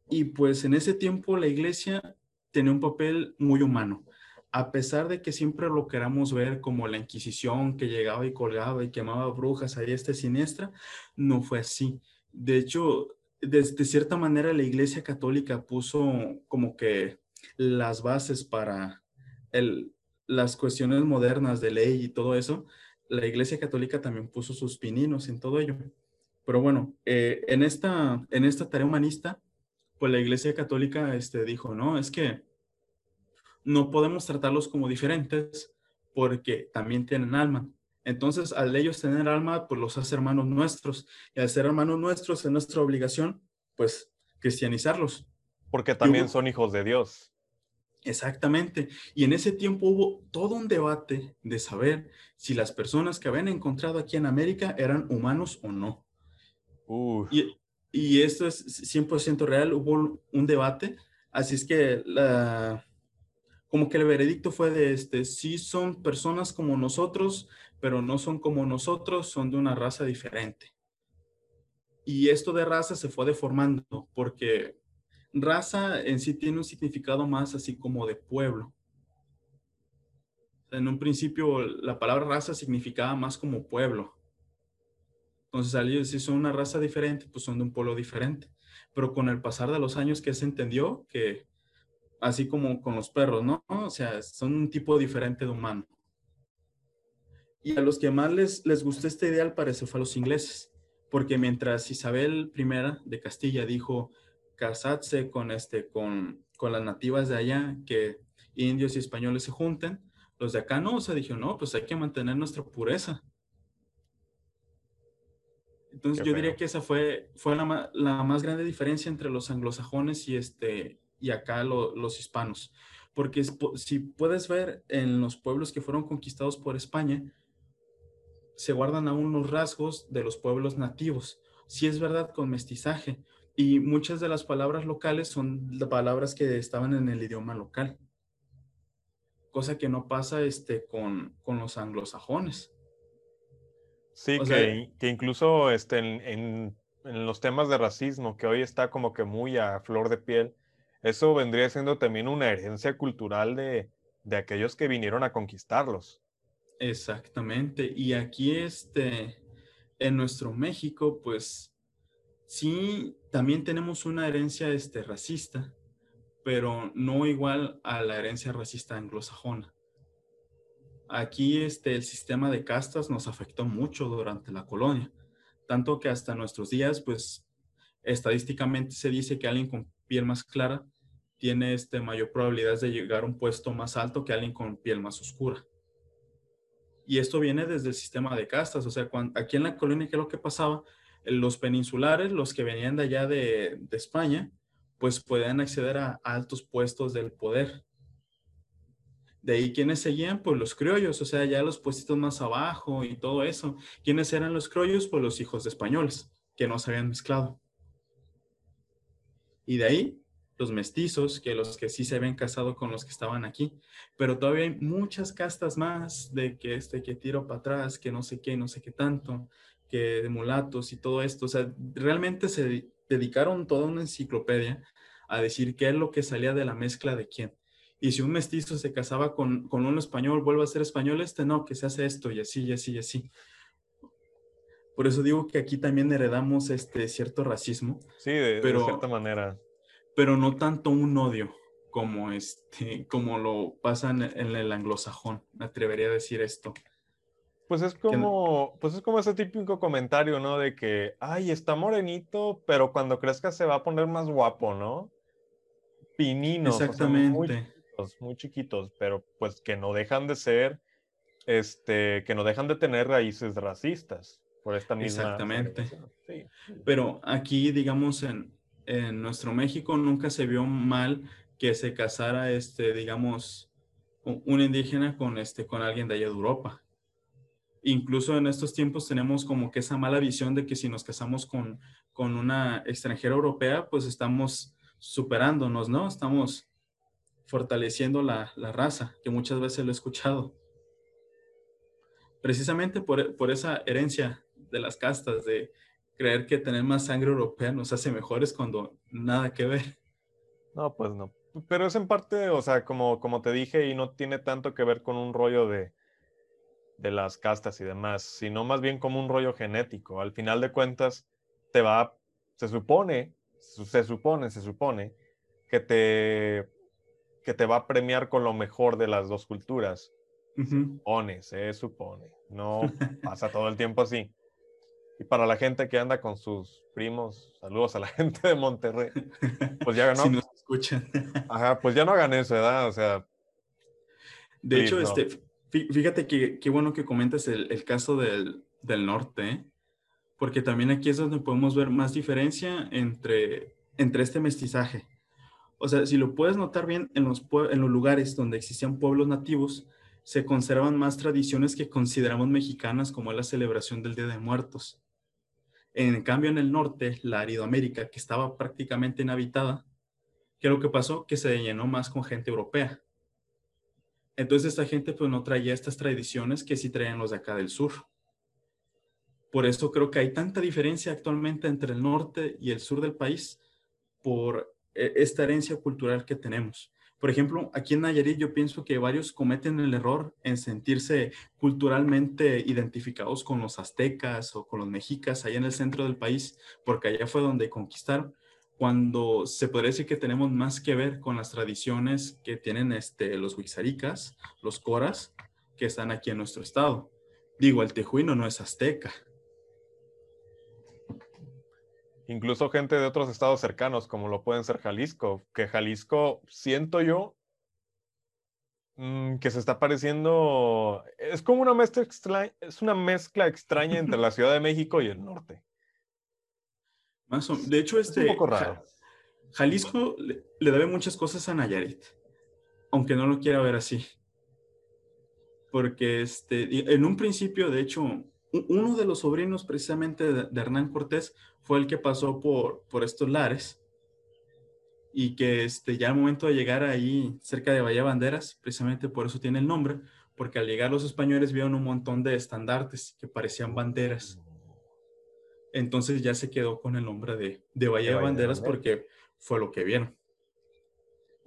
Y pues en ese tiempo la iglesia tenía un papel muy humano. A pesar de que siempre lo queramos ver como la Inquisición que llegaba y colgaba y quemaba brujas ahí esta siniestra, no fue así. De hecho, de, cierta manera la Iglesia Católica puso como que las bases para el, las cuestiones modernas de ley y todo eso. La Iglesia Católica también puso sus pininos en todo ello. Pero bueno, eh, en, esta, en esta tarea humanista, pues la Iglesia Católica este, dijo, no, es que no podemos tratarlos como diferentes porque también tienen alma. Entonces, al ellos tener alma, pues los hace hermanos nuestros. Y al ser hermanos nuestros, es nuestra obligación, pues, cristianizarlos. Porque también son hijos de Dios. Exactamente. Y en ese tiempo hubo todo un debate de saber si las personas que habían encontrado aquí en América eran humanos o no. Y, y, esto es 100% real, hubo un debate, así es que como que el veredicto fue de este, sí son personas como nosotros, pero no son como nosotros, son de una raza diferente. Y esto de raza se fue deformando porque raza en sí tiene un significado más así como de pueblo. En un principio la palabra raza significaba más como pueblo. Entonces ellos si son una raza diferente, pues son de un pueblo diferente. Pero con el pasar de los años que se entendió que así como con los perros, ¿no? O sea, son un tipo diferente de humano. Y a los que más les, les gustó esta idea al parecer fue a los ingleses, porque mientras Isabel I de Castilla dijo, casarse con, este, con, con las nativas de allá, que indios y españoles se junten. Los de acá no, o dijeron, no, pues hay que mantener nuestra pureza. Entonces yo diría que esa fue, fue la, la, más grande diferencia entre los anglosajones y, este, y acá los hispanos. Porque si puedes ver en los pueblos que fueron conquistados por España, se guardan aún los rasgos de los pueblos nativos. Si es verdad con mestizaje, y muchas de las palabras locales son palabras que estaban en el idioma local. Cosa que no pasa este, con, con los anglosajones. Sí, que, que, incluso este, en, en, los temas de racismo, que hoy está como que muy a flor de piel, eso vendría siendo también una herencia cultural de, de aquellos que vinieron a conquistarlos. Exactamente. Y aquí, este, en nuestro México, pues sí, también tenemos una herencia este, racista, pero no igual a la herencia racista anglosajona. Aquí este, el sistema de castas nos afectó mucho durante la colonia, tanto que hasta nuestros días, pues estadísticamente se dice que alguien con piel más clara tiene este, mayor probabilidad de llegar a un puesto más alto que alguien con piel más oscura. Y esto viene desde el sistema de castas, o sea, aquí en la colonia, ¿qué es lo que pasaba? los peninsulares, los que venían de allá de, España, pues podían acceder a, altos puestos del poder. De ahí, ¿quiénes seguían? Pues los criollos, o sea, ya los puestos más abajo y todo eso. ¿Quiénes eran los criollos? Pues los hijos de españoles, que no se habían mezclado. Y de ahí, los mestizos, que los que sí se habían casado con los que estaban aquí. Pero todavía hay muchas castas más de que este, que tiro para atrás, que no sé qué, no sé qué tanto que de mulatos y todo esto. O sea, realmente se dedicaron toda una enciclopedia a decir qué es lo que salía de la mezcla de quién. Y si un mestizo se casaba con, con un español, vuelve a ser español, este no, que se hace esto y así, y así, y así. Por eso digo que aquí también heredamos este cierto racismo. Sí, de, cierta manera. Pero no tanto un odio como, este, como lo pasa en el anglosajón. Me atrevería a decir esto. Pues es como, pues es como ese típico comentario, ¿no? De que, ay, está morenito, pero cuando crezca se va a poner más guapo, ¿no? Pininos. Exactamente. muy, muy chiquitos, pero pues que no dejan de ser, este, que no dejan de tener raíces racistas por esta misma. Exactamente. Sí. Pero aquí, digamos, en, en nuestro México nunca se vio mal que se casara, este, digamos, un indígena con, este, con alguien de allá de Europa incluso en estos tiempos tenemos como que esa mala visión de que si nos casamos con, con una extranjera europea, pues estamos superándonos, ¿no? Estamos fortaleciendo la, la raza, que muchas veces lo he escuchado. Precisamente por, por esa herencia de las castas, de creer que tener más sangre europea nos hace mejores cuando nada que ver. No, pues no. Pero es en parte, o sea, como, como te dije, y no tiene tanto que ver con un rollo de, de las castas y demás, sino más bien como un rollo genético. Al final de cuentas, te va, se supone, se supone, se supone que te, que te va a premiar con lo mejor de las dos culturas. Se supone, se supone. No [laughs] pasa todo el tiempo así. Y para la gente que anda con sus primos, saludos a la [laughs] gente de Monterrey, pues ya [laughs] no. Si nos escuchan. Ajá, pues ya no hagan eso, ¿verdad? O sea. De hecho, este, Fíjate que qué bueno que comentas el, caso del, norte, ¿eh? porque también aquí es donde podemos ver más diferencia entre, entre este mestizaje. O sea, si lo puedes notar bien, en los, en los lugares donde existían pueblos nativos, se conservan más tradiciones que consideramos mexicanas, como la celebración del Día de Muertos. En cambio, en el norte, la Aridoamérica, que estaba prácticamente inhabitada, ¿qué es lo que pasó? Que se llenó más con gente europea. Entonces esta gente pues no traía estas tradiciones que sí traían los de acá del sur. Por eso creo que hay tanta diferencia actualmente entre el norte y el sur del país por esta herencia cultural que tenemos. Por ejemplo, aquí en Nayarit yo pienso que varios cometen el error en sentirse culturalmente identificados con los aztecas o con los mexicas allá en el centro del país, porque allá fue donde conquistaron, cuando se podría decir que tenemos más que ver con las tradiciones que tienen este, los huixaricas, los coras, que están aquí en nuestro estado. Digo, el tejuino no es azteca, incluso gente de otros estados cercanos, como lo pueden ser Jalisco, que Jalisco, siento yo, mm, que se está pareciendo, es como una mezcla extraña, es una mezcla extraña entre la Ciudad de México y el norte. Más o, de hecho, este, un poco raro. Jalisco le, le debe muchas cosas a Nayarit, aunque no lo quiera ver así. Porque este, en un principio, de hecho, uno de los sobrinos precisamente de, Hernán Cortés fue el que pasó por, por estos lares y que este, ya al momento de llegar ahí cerca de Bahía Banderas, precisamente por eso tiene el nombre, porque al llegar los españoles vieron un montón de estandartes que parecían banderas. Entonces ya se quedó con el nombre de, de Bahía, de Banderas porque fue lo que vieron.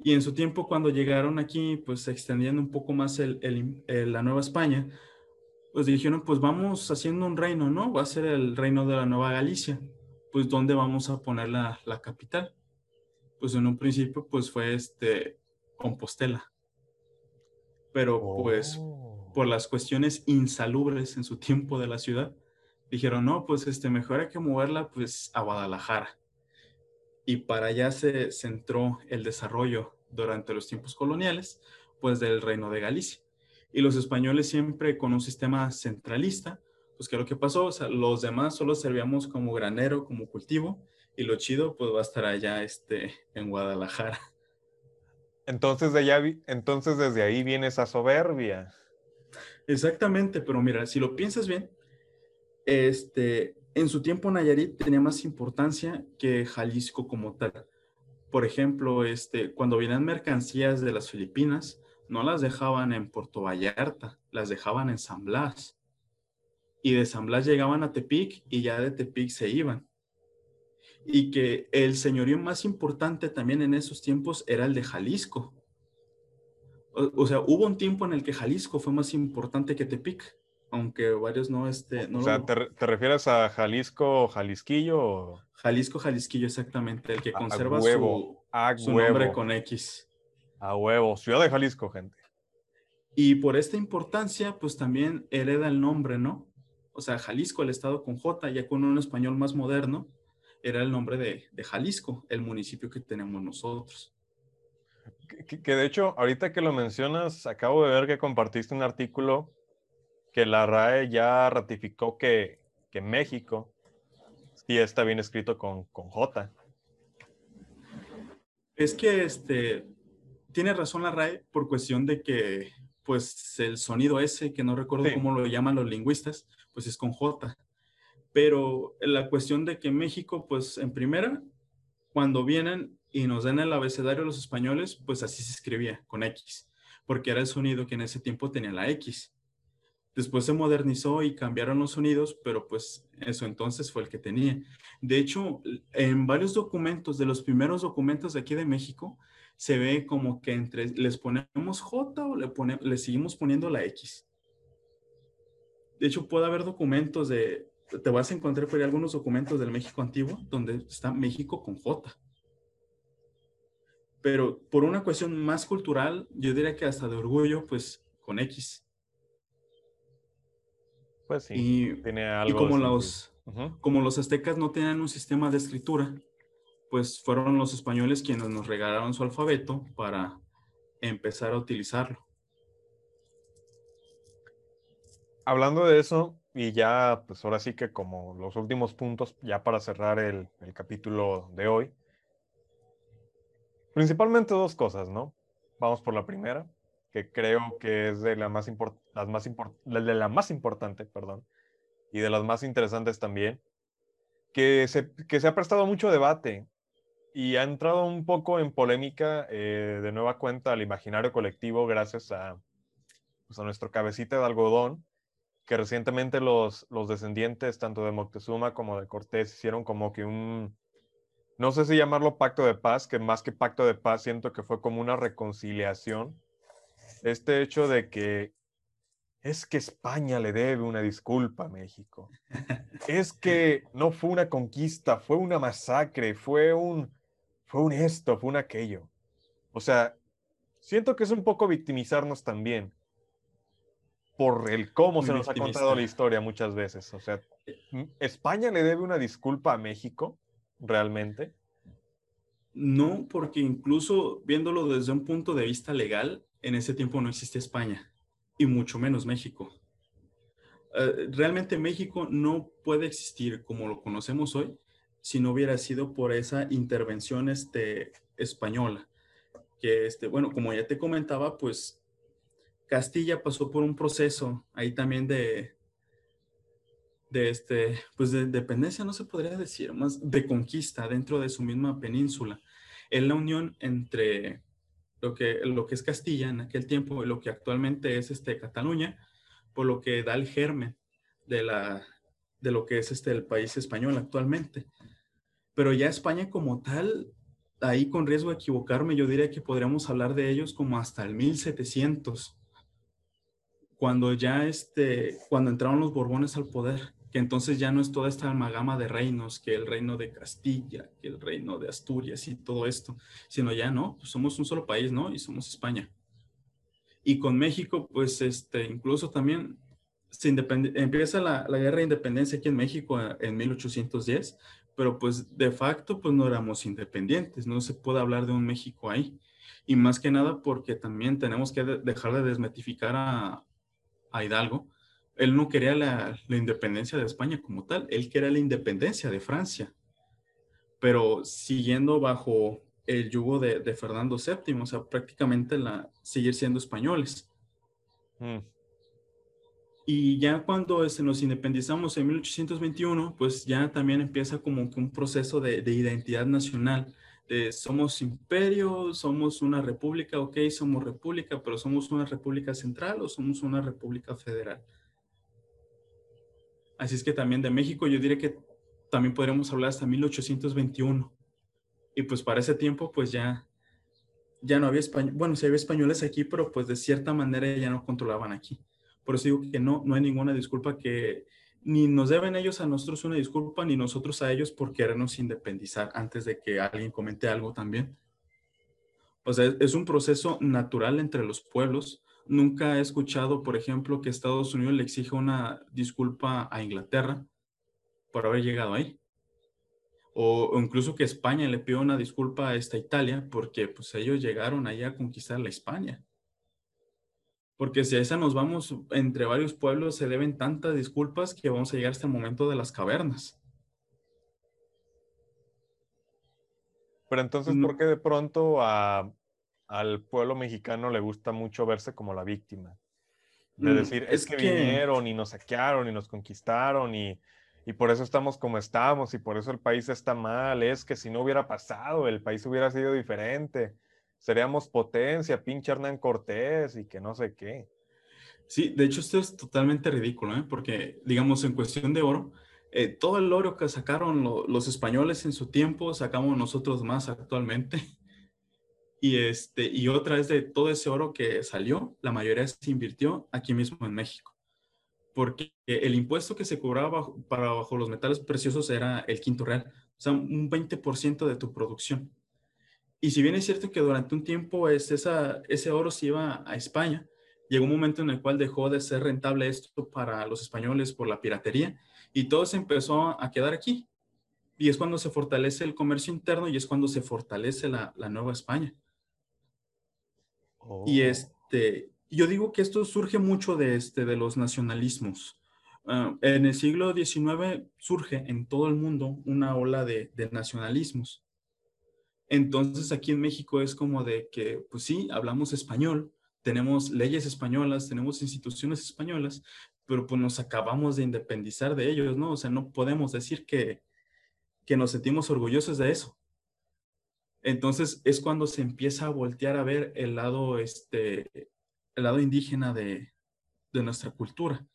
Y en su tiempo, cuando llegaron aquí, pues extendiendo un poco más el, la Nueva España, pues dijeron, pues vamos haciendo un reino, ¿no? Va a ser el reino de la Nueva Galicia. Pues ¿dónde vamos a poner la, capital? Pues en un principio, pues fue este Compostela. Pero pues oh. por las cuestiones insalubres en su tiempo de la ciudad, dijeron, no, pues este, mejor hay que moverla pues a Guadalajara. Y para allá se centró el desarrollo durante los tiempos coloniales, pues del reino de Galicia y los españoles siempre con un sistema centralista, pues que lo que pasó, o sea, los demás solo servíamos como granero, como cultivo, y lo chido pues va a estar allá este, en Guadalajara. Entonces, de allá, entonces desde ahí viene esa soberbia. Exactamente, pero mira, si lo piensas bien, este, en su tiempo Nayarit tenía más importancia que Jalisco como tal. Por ejemplo, este, cuando vienen mercancías de las Filipinas, no las dejaban en Puerto Vallarta, las dejaban en San Blas. Y de San Blas llegaban a Tepic y ya de Tepic se iban. Y que el señorío más importante también en esos tiempos era el de Jalisco. O, sea, hubo un tiempo en el que Jalisco fue más importante que Tepic, aunque varios no... Este, no o sea, ¿te, refieres a Jalisco, Jalisquillo? Jalisco, Jalisquillo, exactamente, el que conserva su, su nombre con X. A huevo, Ciudad de Jalisco, gente. Y por esta importancia, pues también hereda el nombre, ¿no? O sea, Jalisco, el estado con J, ya con un español más moderno, era el nombre de, Jalisco, el municipio que tenemos nosotros. Que, de hecho, ahorita que lo mencionas, acabo de ver que compartiste un artículo que la RAE ya ratificó que, que México sí está bien escrito con, con J. Es que este, tiene razón la RAE por cuestión de que, pues, el sonido ese, que no recuerdo cómo lo llaman los lingüistas, pues es con J. Pero la cuestión de que México, pues, en primera, cuando vienen y nos den el abecedario los españoles, pues así se escribía, con X, porque era el sonido que en ese tiempo tenía la X. Después se modernizó y cambiaron los sonidos, pero pues eso entonces fue el que tenía. De hecho, en varios documentos, de los primeros documentos de aquí de México, se ve como que entre les ponemos J o le, pone, le seguimos poniendo la X. De hecho, puede haber documentos de, te vas a encontrar por ahí algunos documentos del México antiguo donde está México con J. Pero por una cuestión más cultural, yo diría que hasta de orgullo, pues con X. Pues sí, y, tiene algo. Y como los, como los aztecas no tenían un sistema de escritura, pues fueron los españoles quienes nos regalaron su alfabeto para empezar a utilizarlo. Hablando de eso, y ya, pues ahora sí que como los últimos puntos, ya para cerrar el, capítulo de hoy, Principalmente dos cosas, ¿no? Vamos por la primera, que creo que es de la más, las más de la más importante, perdón, y de las más interesantes también, que se, que se ha prestado mucho debate y ha entrado un poco en polémica eh, de nueva cuenta al imaginario colectivo gracias a, pues, a nuestro cabecita de algodón, que recientemente los, los descendientes tanto de Moctezuma como de Cortés hicieron como que un, no sé si llamarlo pacto de paz, que más que pacto de paz siento que fue como una reconciliación. Este hecho de que es que España le debe una disculpa a México. [laughs] Es que no fue una conquista, fue una masacre, fue un, fue un esto, fue un aquello. O sea, siento que es un poco victimizarnos también por el cómo se nos ha contado la historia muchas veces. O sea, España le debe una disculpa a México realmente? No, porque incluso viéndolo desde un punto de vista legal, en ese tiempo no existía España y mucho menos México. Eh, realmente México no puede existir como lo conocemos hoy si no hubiera sido por esa intervención este, española. Que, este, bueno, como ya te comentaba, pues Castilla pasó por un proceso ahí también de, de este, pues de dependencia, no se podría decir, más de conquista dentro de su misma península. Es la unión entre lo que, lo que es Castilla en aquel tiempo y lo que actualmente es este, Cataluña, por lo que da el germen de, la, de lo que es este, el país español actualmente. Pero ya España como tal, ahí con riesgo de equivocarme, yo diría que podríamos hablar de ellos como hasta el 1700 cuando ya este, cuando entraron los Borbones al poder que entonces ya no es toda esta amalgama de reinos, que el reino de Castilla, que el reino de Asturias y todo esto, sino ya no, pues somos un solo país, ¿no? Y somos España. Y con México, pues este, incluso también se empieza la, la, guerra de independencia aquí en México en 1810, pero pues de facto pues no éramos independientes, no se puede hablar de un México ahí. Y más que nada porque también tenemos que dejar de desmetificar a, a Hidalgo, él no quería la, independencia de España como tal, él quería la independencia de Francia, pero siguiendo bajo el yugo de, Fernando VII, o sea, prácticamente la, seguir siendo españoles. Mm. Y ya cuando este, nos independizamos en 1821, pues ya también empieza como un proceso de, de identidad nacional. Somos imperio, somos una república, ok, somos república, pero somos una república central o somos una república federal. Así es que también de México yo diría que también podríamos hablar hasta 1821. Y pues para ese tiempo pues ya, ya no había español, bueno, sí había españoles aquí, pero pues de cierta manera ya no controlaban aquí. Por eso digo que no, no hay ninguna disculpa que ni nos deben ellos a nosotros una disculpa, ni nosotros a ellos por querernos independizar antes de que alguien comente algo también. O sea, es un proceso natural entre los pueblos Nunca he escuchado, por ejemplo, que Estados Unidos le exija una disculpa a Inglaterra por haber llegado ahí. O, incluso que España le pida una disculpa a esta Italia porque pues ellos llegaron allá a conquistar la España. Porque si a esa nos vamos, entre varios pueblos se deben tantas disculpas que vamos a llegar hasta el momento de las cavernas. Pero entonces, ¿por qué de pronto a al pueblo mexicano le gusta mucho verse como la víctima. De mm, decir, es, que, vinieron y nos saquearon y nos conquistaron y, y, por eso estamos como estamos y por eso el país está mal. Es que si no hubiera pasado, el país hubiera sido diferente. Seríamos potencia, pinche Hernán Cortés y que no sé qué. Sí, de hecho esto es totalmente ridículo, ¿eh? porque digamos en cuestión de oro, eh, todo el oro que sacaron los españoles en su tiempo, sacamos nosotros más actualmente. [laughs] Y, este, y otra es de todo ese oro que salió, la mayoría se invirtió aquí mismo en México. Porque el impuesto que se cobraba para bajo los metales preciosos era el quinto real, o sea, un 20% de tu producción. Y si bien es cierto que durante un tiempo es esa, ese oro se iba a España, llegó un momento en el cual dejó de ser rentable esto para los españoles por la piratería y todo se empezó a quedar aquí. Y es cuando se fortalece el comercio interno y es cuando se fortalece la, la nueva España. Y oh. este, yo digo que esto surge mucho de, este, de los nacionalismos. Ah, en el siglo XIX surge en todo el mundo una ola de, nacionalismos. Entonces aquí en México es como de que, pues sí, hablamos español, tenemos leyes españolas, tenemos instituciones españolas, pero pues nos acabamos de independizar de ellos, ¿no? O sea, no podemos decir que, que nos sentimos orgullosos de eso. Entonces es cuando se empieza a voltear a ver el lado, este, el lado indígena de, de nuestra cultura.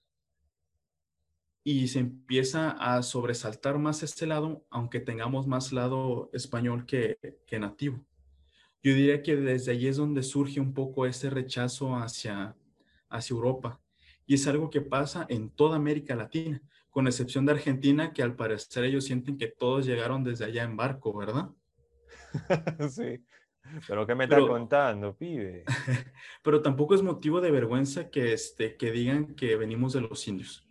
Y se empieza a sobresaltar más este lado, aunque tengamos más lado español que, que nativo. Yo diría que desde allí es donde surge un poco ese rechazo hacia, hacia Europa. Y es algo que pasa en toda América Latina, con excepción de Argentina, que al parecer ellos sienten que todos llegaron desde allá en barco, ¿verdad? [laughs] sí. Pero ¿qué me está contando, pibe? [laughs] Pero tampoco es motivo de vergüenza que, este, que digan que venimos de los indios.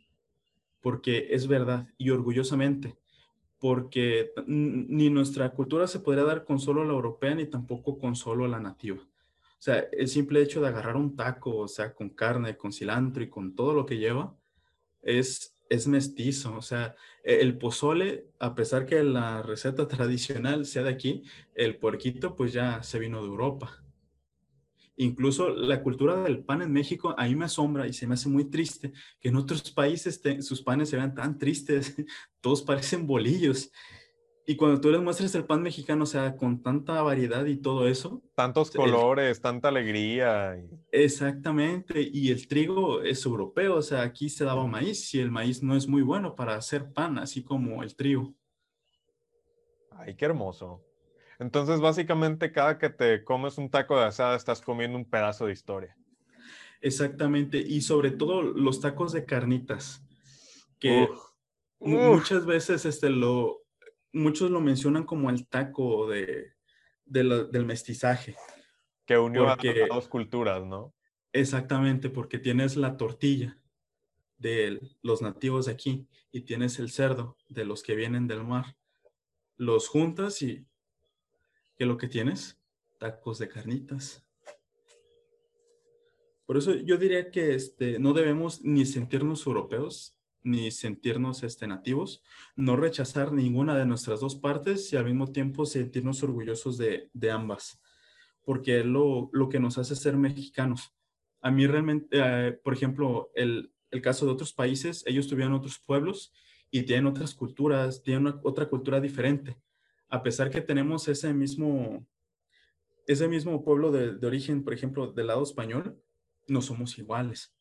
Porque es verdad y orgullosamente. Porque ni nuestra cultura se podría dar con solo la europea ni tampoco con solo la nativa. O sea, el simple hecho de agarrar un taco, o sea, con carne, con cilantro y con todo lo que lleva, es es mestizo, o sea, e, el pozole, a pesar que la receta [laughs] tradicional sea de aquí, el puerquito pues ya se vino de Europa. Incluso la cultura del pan en México a mí me asombra y se me hace muy triste que en otros países sus panes se vean tan tristes, [laughs] todos parecen bolillos. Y cuando tú les muestras el pan mexicano, o sea, con tanta variedad y todo eso. Tantos colores, tanta alegría. Exactamente. Y el trigo es europeo, o sea, aquí se daba maíz y el maíz no es muy bueno para hacer pan, así como el trigo. Ay, qué hermoso. Entonces, básicamente, cada que te comes un taco de asada, estás comiendo un pedazo de historia. Exactamente. Y sobre todo los tacos de carnitas, que muchas veces este, lo, muchos lo mencionan como el taco de, del mestizaje. Que unió a, dos culturas, ¿no? Exactamente, porque tienes la tortilla de los nativos de aquí y tienes el cerdo de los que vienen del mar. Los juntas y ¿qué es lo que tienes? Tacos de carnitas. Por eso yo diría que este, no debemos ni sentirnos europeos, ni sentirnos este, nativos, no rechazar ninguna de nuestras dos partes y al mismo tiempo sentirnos orgullosos de, ambas, porque es lo, que nos hace ser mexicanos. A mí realmente, eh, por ejemplo, el, caso de otros países, ellos tuvieron otros pueblos y tienen otras culturas, tienen otra cultura diferente. A pesar que tenemos ese mismo, ese mismo pueblo de, origen, por ejemplo, del lado español, no somos iguales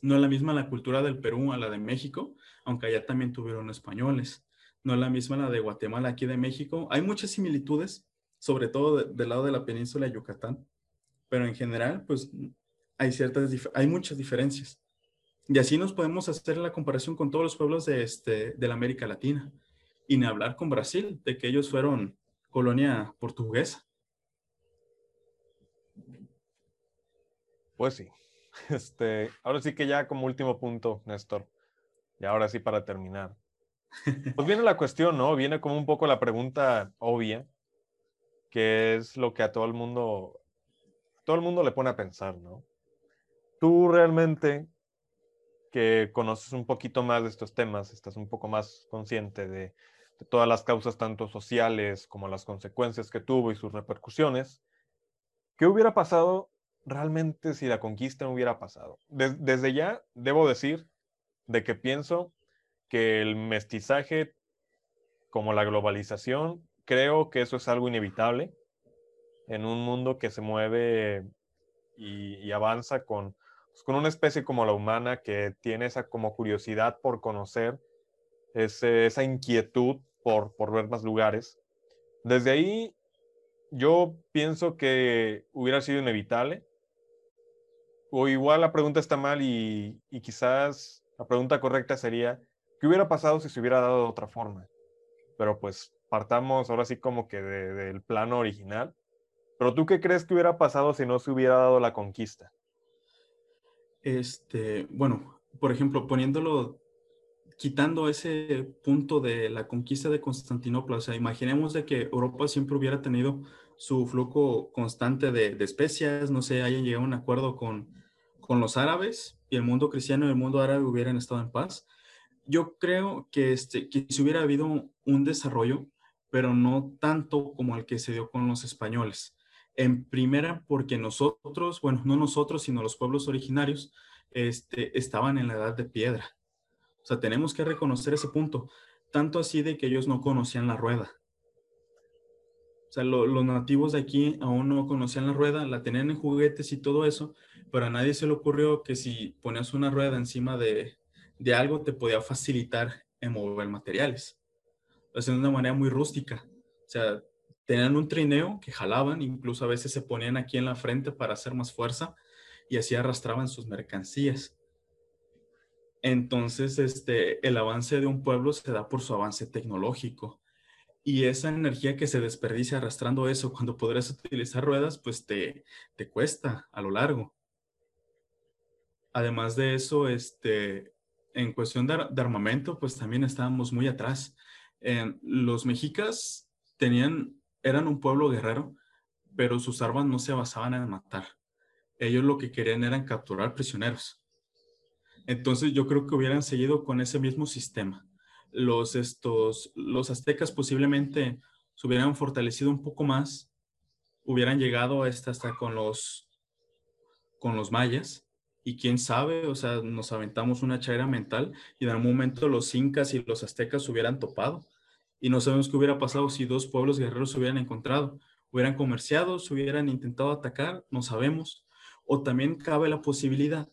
no es la misma la cultura del Perú a la de México, aunque allá también tuvieron españoles. No es la misma la de Guatemala aquí de México. Hay muchas similitudes, sobre todo del lado de la península Yucatán, pero en general, pues hay ciertas, hay muchas diferencias. Y así nos podemos hacer la comparación con todos los pueblos de, este, de la América Latina. Y ni hablar con Brasil, de que ellos fueron colonia portuguesa. Pues sí. [laughs] Este, ahora sí que ya como último punto, Néstor, y ahora sí para terminar. Pues viene la cuestión, ¿no? Viene como un poco la pregunta obvia, que es lo que a todo el mundo, todo el mundo le pone a pensar, ¿no? Tú realmente que conoces un poquito más de estos temas, estás un poco más consciente de, de todas las causas, tanto sociales como las consecuencias que tuvo y sus repercusiones, ¿qué hubiera pasado realmente si la conquista no hubiera pasado. desde ya debo decir de que pienso que el mestizaje como la globalización, creo que eso es algo inevitable en un mundo que se mueve y, avanza con, pues, con una especie como la humana que tiene esa como curiosidad por conocer, esa inquietud por, por ver más lugares. Desde ahí yo pienso que hubiera sido inevitable o igual la pregunta está mal y, quizás la pregunta correcta sería, ¿qué hubiera pasado si se hubiera dado de otra forma? Pero pues partamos ahora sí como que del plano original. Pero tú qué crees que hubiera pasado si no se hubiera dado la conquista? Este, bueno, por ejemplo, poniéndolo, quitando ese punto de la conquista de Constantinopla, o sea, imaginemos de que Europa siempre hubiera tenido su flujo constante de, especias, no sé, hayan llegado a un acuerdo con, con los árabes y el mundo cristiano y el mundo árabe hubieran estado en paz, yo creo que, este, que si hubiera habido un desarrollo, pero no tanto como el que se dio con los españoles. En primera, porque nosotros, bueno, no nosotros, sino los pueblos originarios, este, estaban en la edad de piedra. Sea, tenemos que reconocer ese punto, tanto así de que ellos no conocían la rueda. O sea, los nativos de aquí aún no conocían la rueda, la tenían en juguetes y todo eso, pero a nadie se le ocurrió que si ponías una rueda encima de, de algo te podía facilitar en mover materiales. O sea, de una manera muy rústica. O sea, tenían un trineo que jalaban, incluso a veces se ponían aquí en la frente para hacer más fuerza y así arrastraban sus mercancías. Entonces, este, el avance de un pueblo se da por su avance tecnológico y esa energía que se desperdicia arrastrando eso cuando podrás utilizar ruedas, pues te, te cuesta a lo largo. Además de eso, este, en cuestión de, armamento, pues también estábamos muy atrás. los mexicas tenían, eran un pueblo guerrero, pero sus armas no se basaban en matar. Ellos lo que querían eran capturar prisioneros. Entonces yo creo que hubieran seguido con ese mismo sistema los, estos, los aztecas posiblemente se hubieran fortalecido un poco más, hubieran llegado hasta, hasta con, los, con los mayas, y quién sabe, o sea, nos aventamos una chaira mental y en algún momento los incas y los aztecas se hubieran topado. Y no sabemos qué hubiera pasado si dos pueblos guerreros se hubieran encontrado. Hubieran comerciado, se hubieran intentado atacar, no sabemos. O también cabe la posibilidad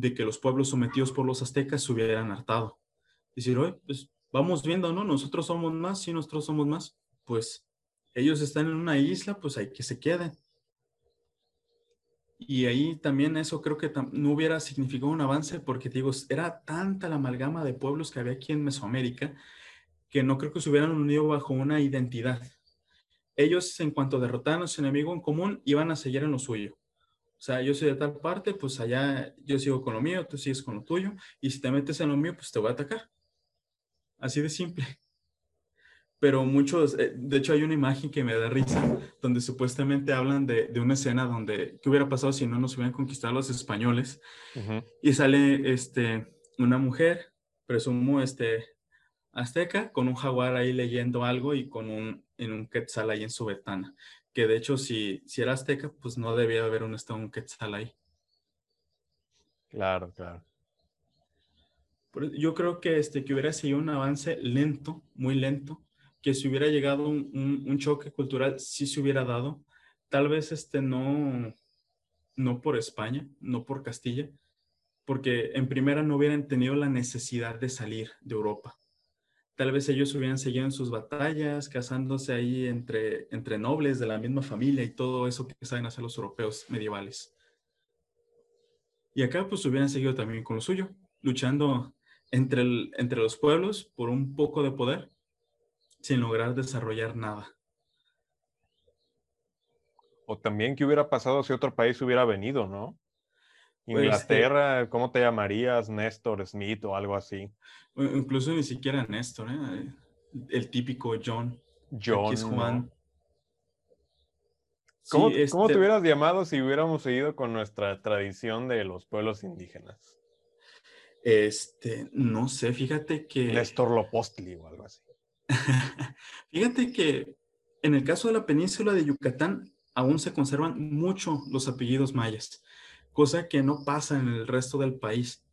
de que los pueblos sometidos por los aztecas se hubieran hartado decir, oye, pues vamos viendo, ¿no? Nosotros somos más, sí, nosotros somos más. Pues ellos están en una isla, pues hay que se queden. Y ahí también eso creo que no hubiera significado un avance porque, digo, era tanta la amalgama de pueblos que había aquí en Mesoamérica que no creo que se hubieran unido bajo una identidad. Ellos, en cuanto derrotaron a su enemigo en común, iban a seguir en lo suyo. O sea, yo soy de tal parte, pues allá yo sigo con lo mío, tú sigues con lo tuyo, y si te metes en lo mío, pues te voy a atacar. Así de simple. [laughs] Pero muchos, eh, de hecho hay una imagen que me da risa, donde supuestamente hablan de, una escena donde, ¿qué hubiera pasado si no nos hubieran conquistado los españoles? Y sale este, una mujer, presumo este, azteca, con un jaguar ahí leyendo algo y con un, en un quetzal ahí en su ventana. Que de hecho, si, si era azteca, pues no debía haber un, un quetzal ahí. Claro, claro. Yo creo que, este, que hubiera sido un avance lento, muy lento, que si hubiera llegado un, un, choque cultural, sí se hubiera dado. Tal vez este, no, no por España, no por Castilla, porque en primera no hubieran tenido la necesidad de salir de Europa. Tal vez ellos hubieran seguido en sus batallas, casándose ahí entre, entre nobles de la misma familia y todo eso que saben hacer los europeos medievales. Y acá pues hubieran seguido también con lo suyo, luchando entre, entre los pueblos por un poco de poder sin lograr desarrollar nada. O también qué hubiera pasado si otro país hubiera venido, ¿no? Pues, Inglaterra, eh, ¿cómo te llamarías? Néstor, Smith o algo así. Incluso ni siquiera Néstor, ¿eh? el típico John. John. Juan. ¿Cómo, te este hubieras llamado si hubiéramos seguido con nuestra tradición de los pueblos indígenas? Este, no sé, fíjate que... Néstor Lopostli o algo así. [laughs] fíjate que en el caso de la península de Yucatán aún se conservan mucho los apellidos mayas, cosa que no pasa en el resto del país.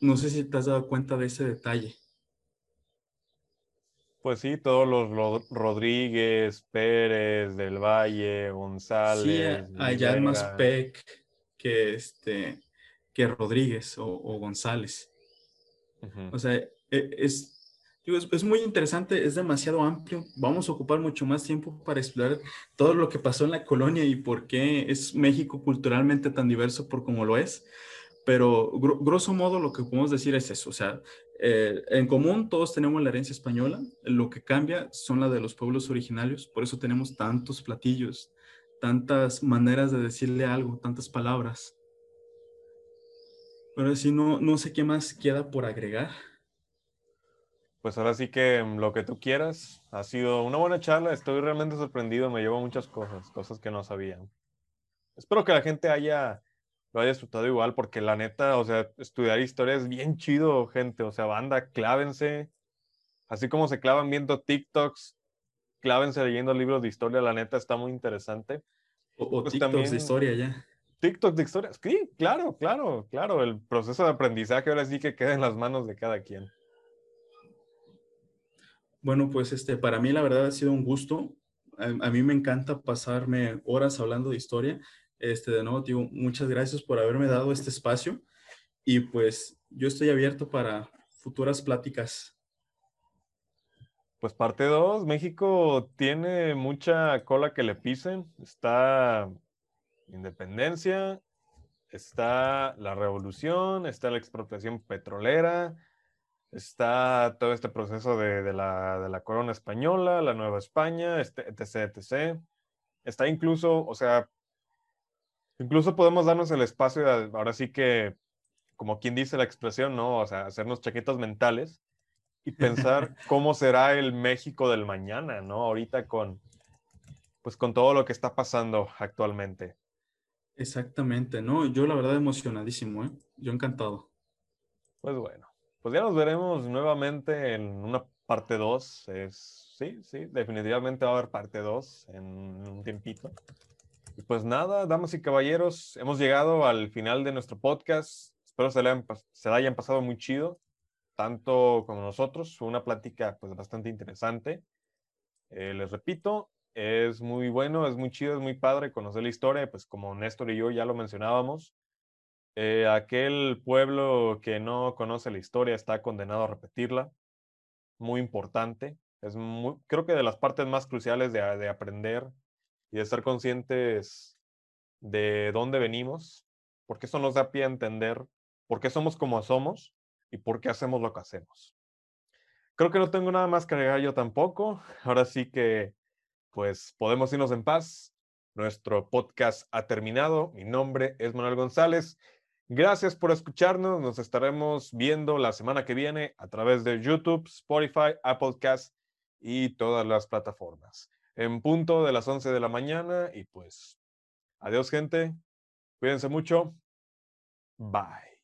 No sé si te has dado cuenta de ese detalle. Pues sí, todos los Rodríguez, Pérez, del Valle, González. Sí, allá es más Peck que este que Rodríguez o, González. O sea, e, es, muy interesante, es demasiado amplio. Vamos a ocupar mucho más tiempo para explorar todo lo que pasó en la colonia y por qué es México culturalmente tan diverso por como lo es. Pero grosso modo lo que podemos decir es eso. O sea, eh, en común todos tenemos la herencia española. Lo que cambia son la de los pueblos originarios. Por eso tenemos tantos platillos, tantas maneras de decirle algo, tantas palabras. Pero si no, no sé qué más queda por agregar. Pues ahora sí que mm, lo que tú quieras. Ha sido una buena charla. Estoy realmente sorprendido. Me llevo muchas cosas, cosas que no sabía. Espero que la gente haya lo haya disfrutado igual, porque la neta, o sea, estudiar historia es bien chido, gente. O sea, banda, clávense. Así como se clavan viendo TikToks, clávense leyendo libros de historia, la neta está muy interesante. O, pues TikToks de historia ya. TikTok de historia, sí, claro, claro, claro. El proceso de aprendizaje ahora sí que queda en las manos de cada quien. Bueno, pues este, para mí la verdad ha sido un gusto. A, mí me encanta pasarme horas hablando de historia. Este, de nuevo, tío, muchas gracias por haberme dado este espacio. Y pues yo estoy abierto para futuras pláticas. Pues parte 2, México tiene mucha cola que le pisen. Está independencia, está la revolución, está la expropiación petrolera, está todo este proceso de, la, corona española, la Nueva España, este, etc, etc. Está incluso, o sea, incluso podemos darnos el espacio, de, ahora sí que, como quien dice la expresión, ¿no? O sea, hacernos chaquetas mentales y pensar [laughs] cómo será el México del mañana, ¿no? Ahorita con, pues con todo lo que está pasando actualmente. Exactamente, ¿no? Yo la verdad emocionadísimo, ¿eh? Yo encantado. Pues bueno, pues ya nos veremos nuevamente en una parte 2. Sí, sí, definitivamente va a haber parte 2 en un tiempito. Y pues nada, damas y caballeros, hemos llegado al final de nuestro podcast. Espero se, le se la hayan pasado muy chido tanto como nosotros. Fue una plática pues bastante interesante. Eh, les repito, es muy bueno, es muy chido, es muy padre conocer la historia, pues como Néstor y yo ya lo mencionábamos. Eh, aquel pueblo que no conoce la historia está condenado a repetirla. Muy importante. Es muy, creo que de las partes más cruciales de, de aprender y de ser conscientes de dónde venimos, porque eso nos da pie a entender por qué somos como somos y por qué hacemos lo que hacemos. Creo que no tengo nada más que agregar yo tampoco. [laughs] Ahora sí que, pues, podemos irnos en paz. Nuestro podcast ha terminado. Mi nombre es Manuel González. Gracias por escucharnos. Nos estaremos viendo la semana que viene a través de YouTube, Spotify, Applecast y todas las plataformas. En punto de las 11 de la mañana y pues, adiós gente. Cuídense mucho. Bye.